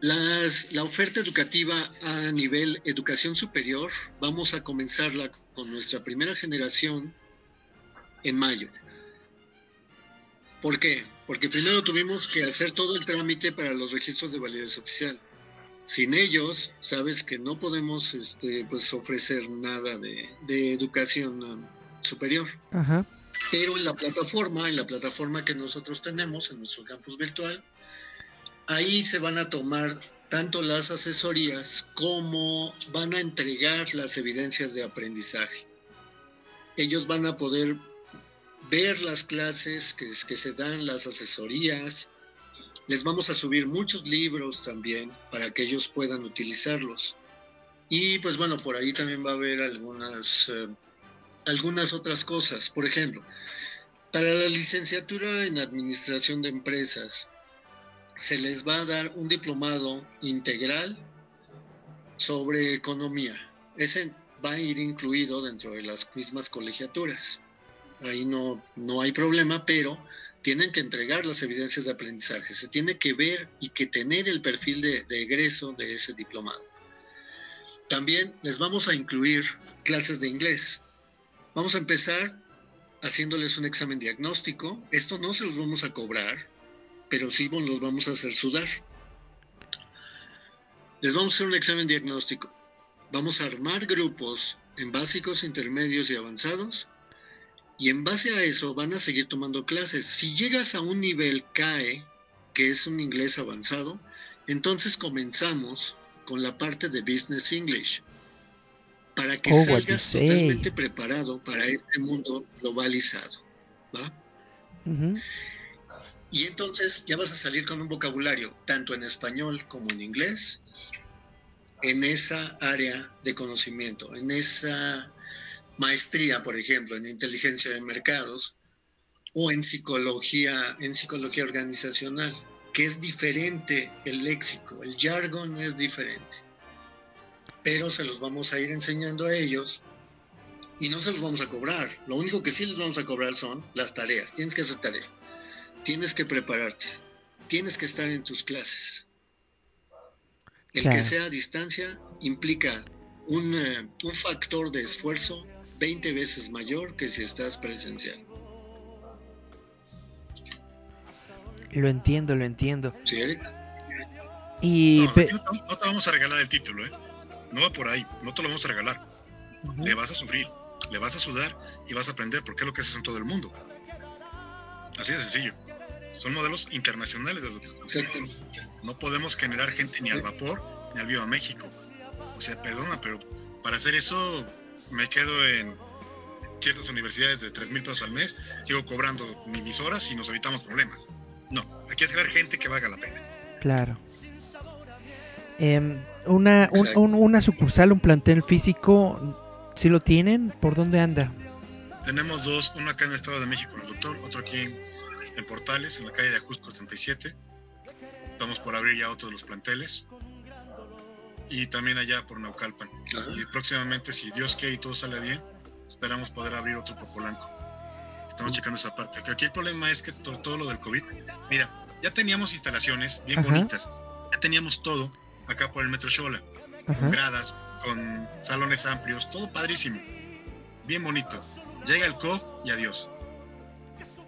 la oferta educativa a nivel educación superior, vamos a comenzarla con nuestra primera generación en mayo. ¿Por qué? Porque primero tuvimos que hacer todo el trámite para los registros de validez oficial. Sin ellos, sabes que no podemos este, pues, ofrecer nada de, educación superior. Pero en la plataforma, en la plataforma que nosotros tenemos, en nuestro campus virtual, ahí se van a tomar tanto las asesorías como van a entregar las evidencias de aprendizaje. Ellos van a poder ver las clases que, que se dan, las asesorías. Les vamos a subir muchos libros también para que ellos puedan utilizarlos. Y pues bueno, por ahí también va a haber algunas, eh, algunas otras cosas. Por ejemplo, para la licenciatura en Administración de Empresas, se les va a dar un diplomado integral sobre economía. Ese va a ir incluido dentro de las mismas colegiaturas. Ahí no, no hay problema, pero tienen que entregar las evidencias de aprendizaje. Se tiene que ver y que tener el perfil de, de egreso de ese diplomado. También les vamos a incluir clases de inglés. Vamos a empezar haciéndoles un examen diagnóstico. Esto no se los vamos a cobrar, pero sí los vamos a hacer sudar. Les vamos a hacer un examen diagnóstico. Vamos a armar grupos en básicos, intermedios y avanzados. Y en base a eso van a seguir tomando clases. Si llegas a un nivel CAE, que es un inglés avanzado, entonces comenzamos con la parte de Business English. Para que oh, salgas totalmente preparado para este mundo globalizado. ¿va? Y entonces ya vas a salir con un vocabulario, tanto en español como en inglés, en esa área de conocimiento, en esa maestría, por ejemplo, en inteligencia de mercados o en psicología, en psicología organizacional, que es diferente el léxico, el jargon es diferente. Pero se los vamos a ir enseñando a ellos y no se los vamos a cobrar. Lo único que sí les vamos a cobrar son las tareas. Tienes que hacer tarea tienes que prepararte, tienes que estar en tus clases. El que sea a distancia implica un, eh, un, factor de esfuerzo 20 veces mayor que si estás presencial. Lo entiendo, lo entiendo. Sí, Eric. Y no, te vamos a regalar el título, ¿eh? No va por ahí, no te lo vamos a regalar. Le vas a sufrir, le vas a sudar y vas a aprender porque es lo que haces en todo el mundo. Así de sencillo son modelos internacionales de educación. No podemos generar gente ni al vapor ni al Viva México. O sea, perdona, pero para hacer eso me quedo en ciertas universidades de 3 mil pesos al mes, sigo cobrando mis horas y nos evitamos problemas. No, hay que hacer gente que valga la pena. Claro. Em, una, una sucursal, un plantel físico, ¿sí lo tienen? ¿Por dónde anda? Tenemos dos, uno acá en el Estado de México, el doctor, otro aquí en en Portales, en la calle de Ajusco 37. Estamos por abrir ya otros de los planteles. Y también allá por Naucalpan. Y próximamente, si Dios quiere y todo sale bien, esperamos poder abrir otro por Polanco. Estamos checando esa parte. Aquí el problema es que todo, lo del COVID. Mira, ya teníamos instalaciones bien bonitas. Ya teníamos todo acá por el Metro Xola. Con gradas, con salones amplios, todo padrísimo. Bien bonito. Llega el COVID y adiós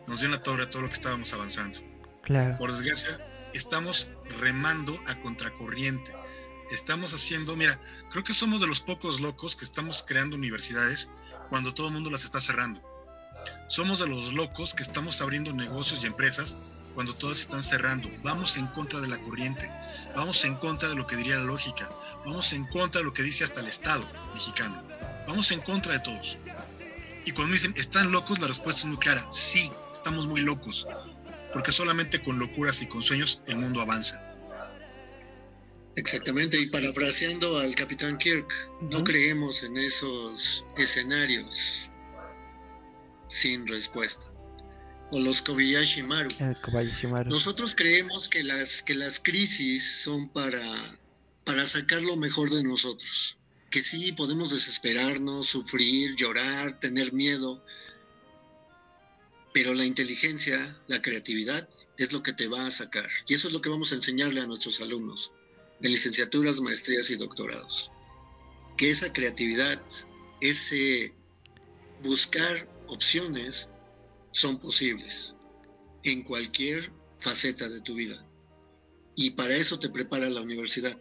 nos dio en la torre todo lo que estábamos avanzando. Claro. Por desgracia, estamos remando a contracorriente. Estamos haciendo, mira, creo que somos de los pocos locos que estamos creando universidades cuando todo el mundo las está cerrando. Somos de los locos que estamos abriendo negocios y empresas cuando todas están cerrando. Vamos en contra de la corriente, vamos en contra de lo que diría la lógica, vamos en contra de lo que dice hasta el Estado mexicano, vamos en contra de todos. Y cuando me dicen, ¿están locos? La respuesta es muy clara, sí, estamos muy locos, porque solamente con locuras y con sueños el mundo avanza. Exactamente, y parafraseando al capitán Kirk, no creemos en esos escenarios sin respuesta. O los Kobayashi Maru. Nosotros creemos que las, que las crisis son para, para sacar lo mejor de nosotros que sí podemos desesperarnos, sufrir, llorar, tener miedo, pero la inteligencia, la creatividad es lo que te va a sacar. Y eso es lo que vamos a enseñarle a nuestros alumnos. de licenciaturas, maestrías y doctorados. Que esa creatividad, ese buscar opciones son posibles en cualquier faceta de tu vida. Y para eso te prepara la universidad.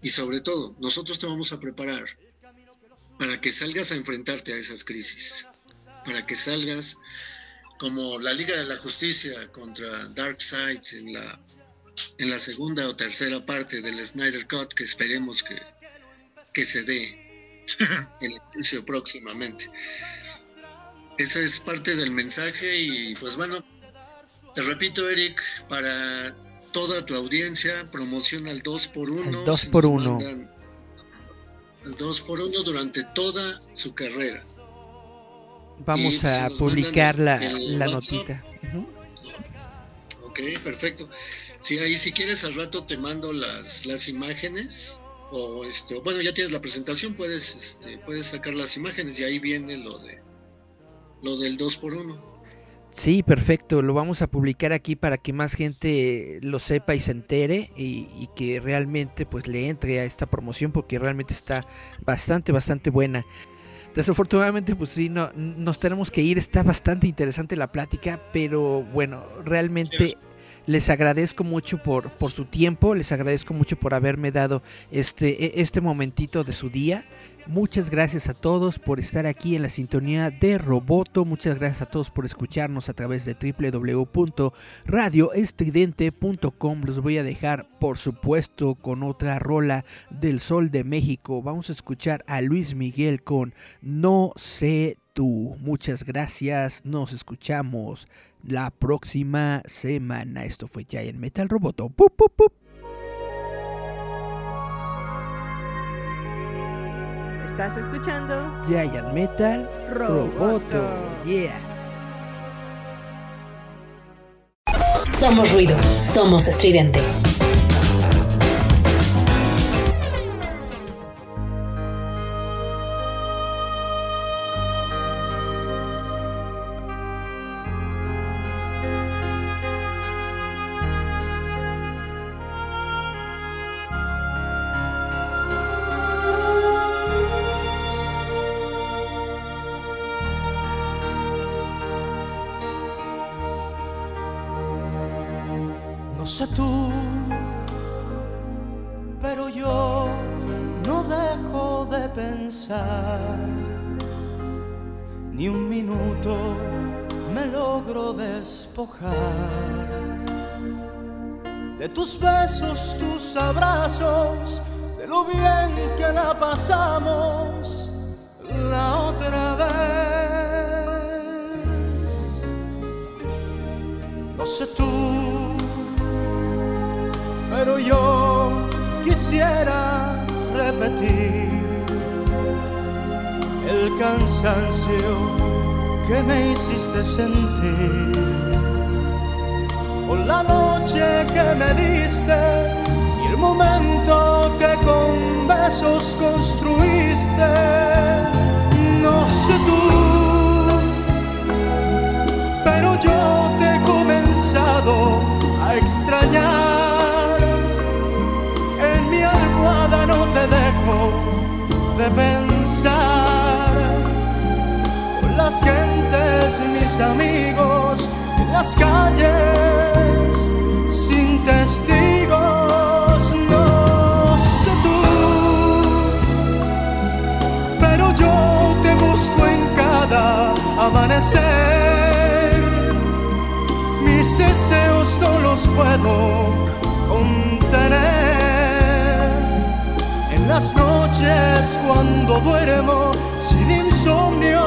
Y sobre todo, nosotros te vamos a preparar para que salgas a enfrentarte a esas crisis, para que salgas como la Liga de la Justicia contra Darkseid en la, en la segunda o tercera parte del Snyder Cut, que esperemos que, que se dé el juicio próximamente. Esa es parte del mensaje y pues bueno, te repito Eric, para toda tu audiencia, promociona el 2x1. 2x1. El 2x1 durante toda su carrera. Vamos a publicar la, la notita. Ok, perfecto. Sí, ahí si quieres al rato te mando las, las imágenes o este, bueno, ya tienes la presentación, puedes este, puedes sacar las imágenes y ahí viene lo de lo del 2 por 1 Sí, perfecto. Lo vamos a publicar aquí para que más gente lo sepa y se entere y, y, que realmente pues le entre a esta promoción porque realmente está bastante, bastante buena. Desafortunadamente, pues sí, no, nos tenemos que ir. Está bastante interesante la plática, pero bueno, realmente les agradezco mucho por, por su tiempo, les agradezco mucho por haberme dado este, e, este momentito de su día. Muchas gracias a todos por estar aquí en la sintonía de Roboto. Muchas gracias a todos por escucharnos a través de www.radioestridente.com. Los voy a dejar, por supuesto, con otra rola del Sol de México. Vamos a escuchar a Luis Miguel con No sé tú. Muchas gracias. Nos escuchamos la próxima semana. Esto fue Giant Metal Roboto. ¡Pup, pup, pup! Estás escuchando Giant Metal Roboto. Yeah. Somos ruido, somos estridente. De tus besos, tus abrazos, de lo bien que la pasamos la otra vez. No sé tú pero yo quisiera repetir el cansancio que me hiciste sentir por la noche que me diste y el momento que con besos construiste. No sé tú, pero yo te he comenzado a extrañar no te dejo de pensar. Con las gentes, mis amigos, en las calles, sin testigos, no sé tú. Pero yo te busco en cada amanecer. Mis deseos no los puedo contener las noches cuando duermo sin insomnio,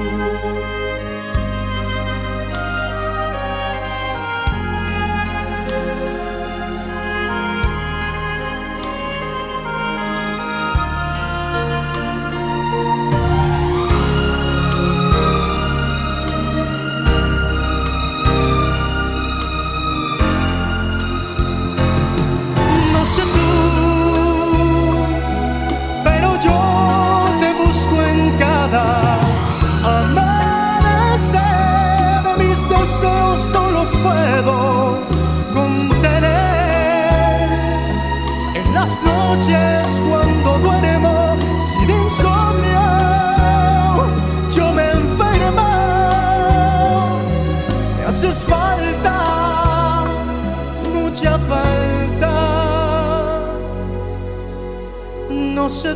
No sé